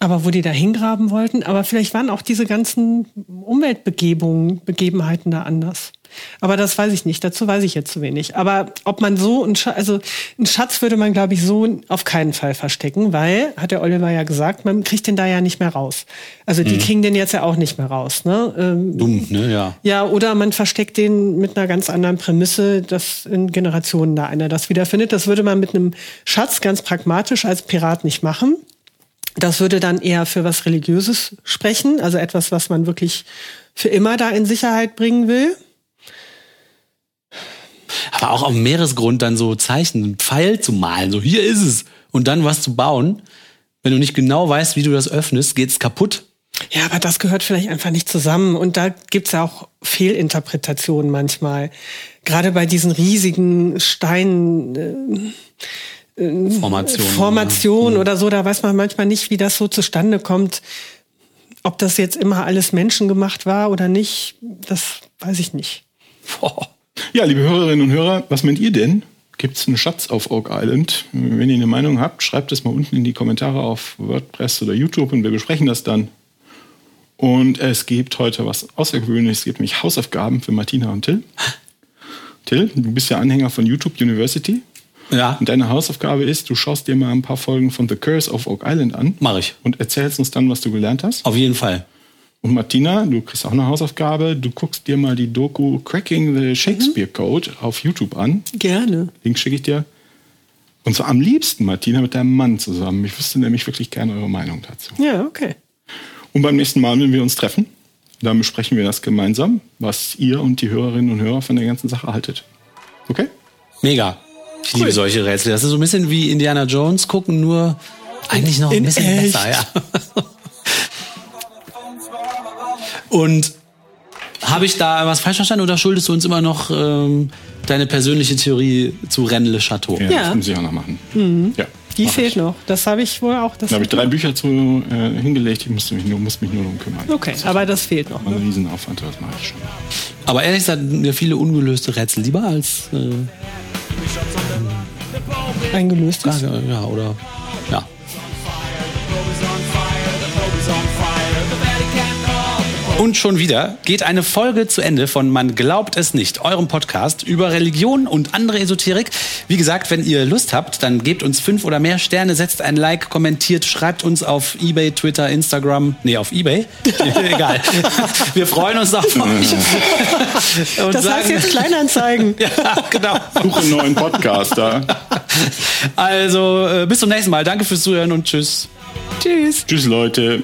Aber wo die da hingraben wollten, aber vielleicht waren auch diese ganzen Umweltbegebungen, Begebenheiten da anders. Aber das weiß ich nicht, dazu weiß ich jetzt zu wenig. Aber ob man so, einen Schatz, also einen Schatz würde man, glaube ich, so auf keinen Fall verstecken, weil, hat der Oliver ja gesagt, man kriegt den da ja nicht mehr raus. Also die kriegen den jetzt ja auch nicht mehr raus. Ne? Ähm, Dumm, ne, ja. Ja, oder man versteckt den mit einer ganz anderen Prämisse, dass in Generationen da einer das wiederfindet. Das würde man mit einem Schatz ganz pragmatisch als Pirat nicht machen. Das würde dann eher für was Religiöses sprechen, also etwas, was man wirklich für immer da in Sicherheit bringen will. Aber auch auf dem Meeresgrund dann so Zeichen, einen Pfeil zu malen, so hier ist es. Und dann was zu bauen. Wenn du nicht genau weißt, wie du das öffnest, geht's kaputt. Ja, aber das gehört vielleicht einfach nicht zusammen. Und da gibt's ja auch Fehlinterpretationen manchmal. Gerade bei diesen riesigen Steinen. Äh, Formationen. Formation oder so, da weiß man manchmal nicht, wie das so zustande kommt. Ob das jetzt immer alles menschengemacht war oder nicht, das weiß ich nicht. Boah. Ja, liebe Hörerinnen und Hörer, was meint ihr denn? Gibt es einen Schatz auf Oak Island? Wenn ihr eine Meinung habt, schreibt es mal unten in die Kommentare auf WordPress oder YouTube und wir besprechen das dann. Und es gibt heute was Außergewöhnliches. Es gibt nämlich Hausaufgaben für Martina und Till. Till, du bist ja Anhänger von YouTube University. Ja, Und deine Hausaufgabe ist, du schaust dir mal ein paar Folgen von The Curse of Oak Island an. Mach ich. Und erzählst uns dann, was du gelernt hast. auf jeden Fall. Und Martina, du kriegst auch eine Hausaufgabe. Du guckst dir mal die Doku Cracking the Shakespeare Code auf YouTube an. Gerne. Link schicke ich dir. Und zwar am liebsten, Martina, mit deinem Mann zusammen. Ich wüsste nämlich wirklich gerne eure Meinung dazu. Ja, okay. Und beim nächsten Mal, wenn wir uns treffen, dann besprechen wir das gemeinsam, was ihr und die Hörerinnen und Hörer von der ganzen Sache haltet. Okay? Mega. Ich liebe solche Rätsel. Das ist so ein bisschen wie Indiana Jones gucken, nur eigentlich noch ein In bisschen echt. besser, ja. <laughs> Und habe ich da was falsch verstanden oder schuldest du uns immer noch ähm, deine persönliche Theorie zu Rennes le Château? Ja, Ja. das muss ich auch noch machen. Ja, Die mach fehlt ich. noch. Das habe ich wohl auch. Das Da habe ich drei Bücher zu äh, hingelegt. Ich musste mich nur, muss mich nur darum kümmern. Okay, aber das fehlt noch. Ein Riesenaufwand, das mache ich schon. Aber ehrlich gesagt, mir viele ungelöste Rätsel lieber als äh, Eingelöst ist. Frage, ja, oder ja. Und schon wieder geht eine Folge zu Ende von Man glaubt es nicht, eurem Podcast über Religion und andere Esoterik. Wie gesagt, wenn ihr Lust habt, dann gebt uns fünf oder mehr Sterne, setzt ein Like, kommentiert, schreibt uns auf Ebay, Twitter, Instagram. Nee, auf Ebay. <laughs> Egal. Wir freuen uns auf <laughs> euch. Und Das heißt jetzt Kleinanzeigen. <laughs> ja, genau. Suche einen neuen Podcaster. Also, äh, bis zum nächsten Mal. Danke fürs Zuhören und tschüss. Tschüss. Tschüss, Leute.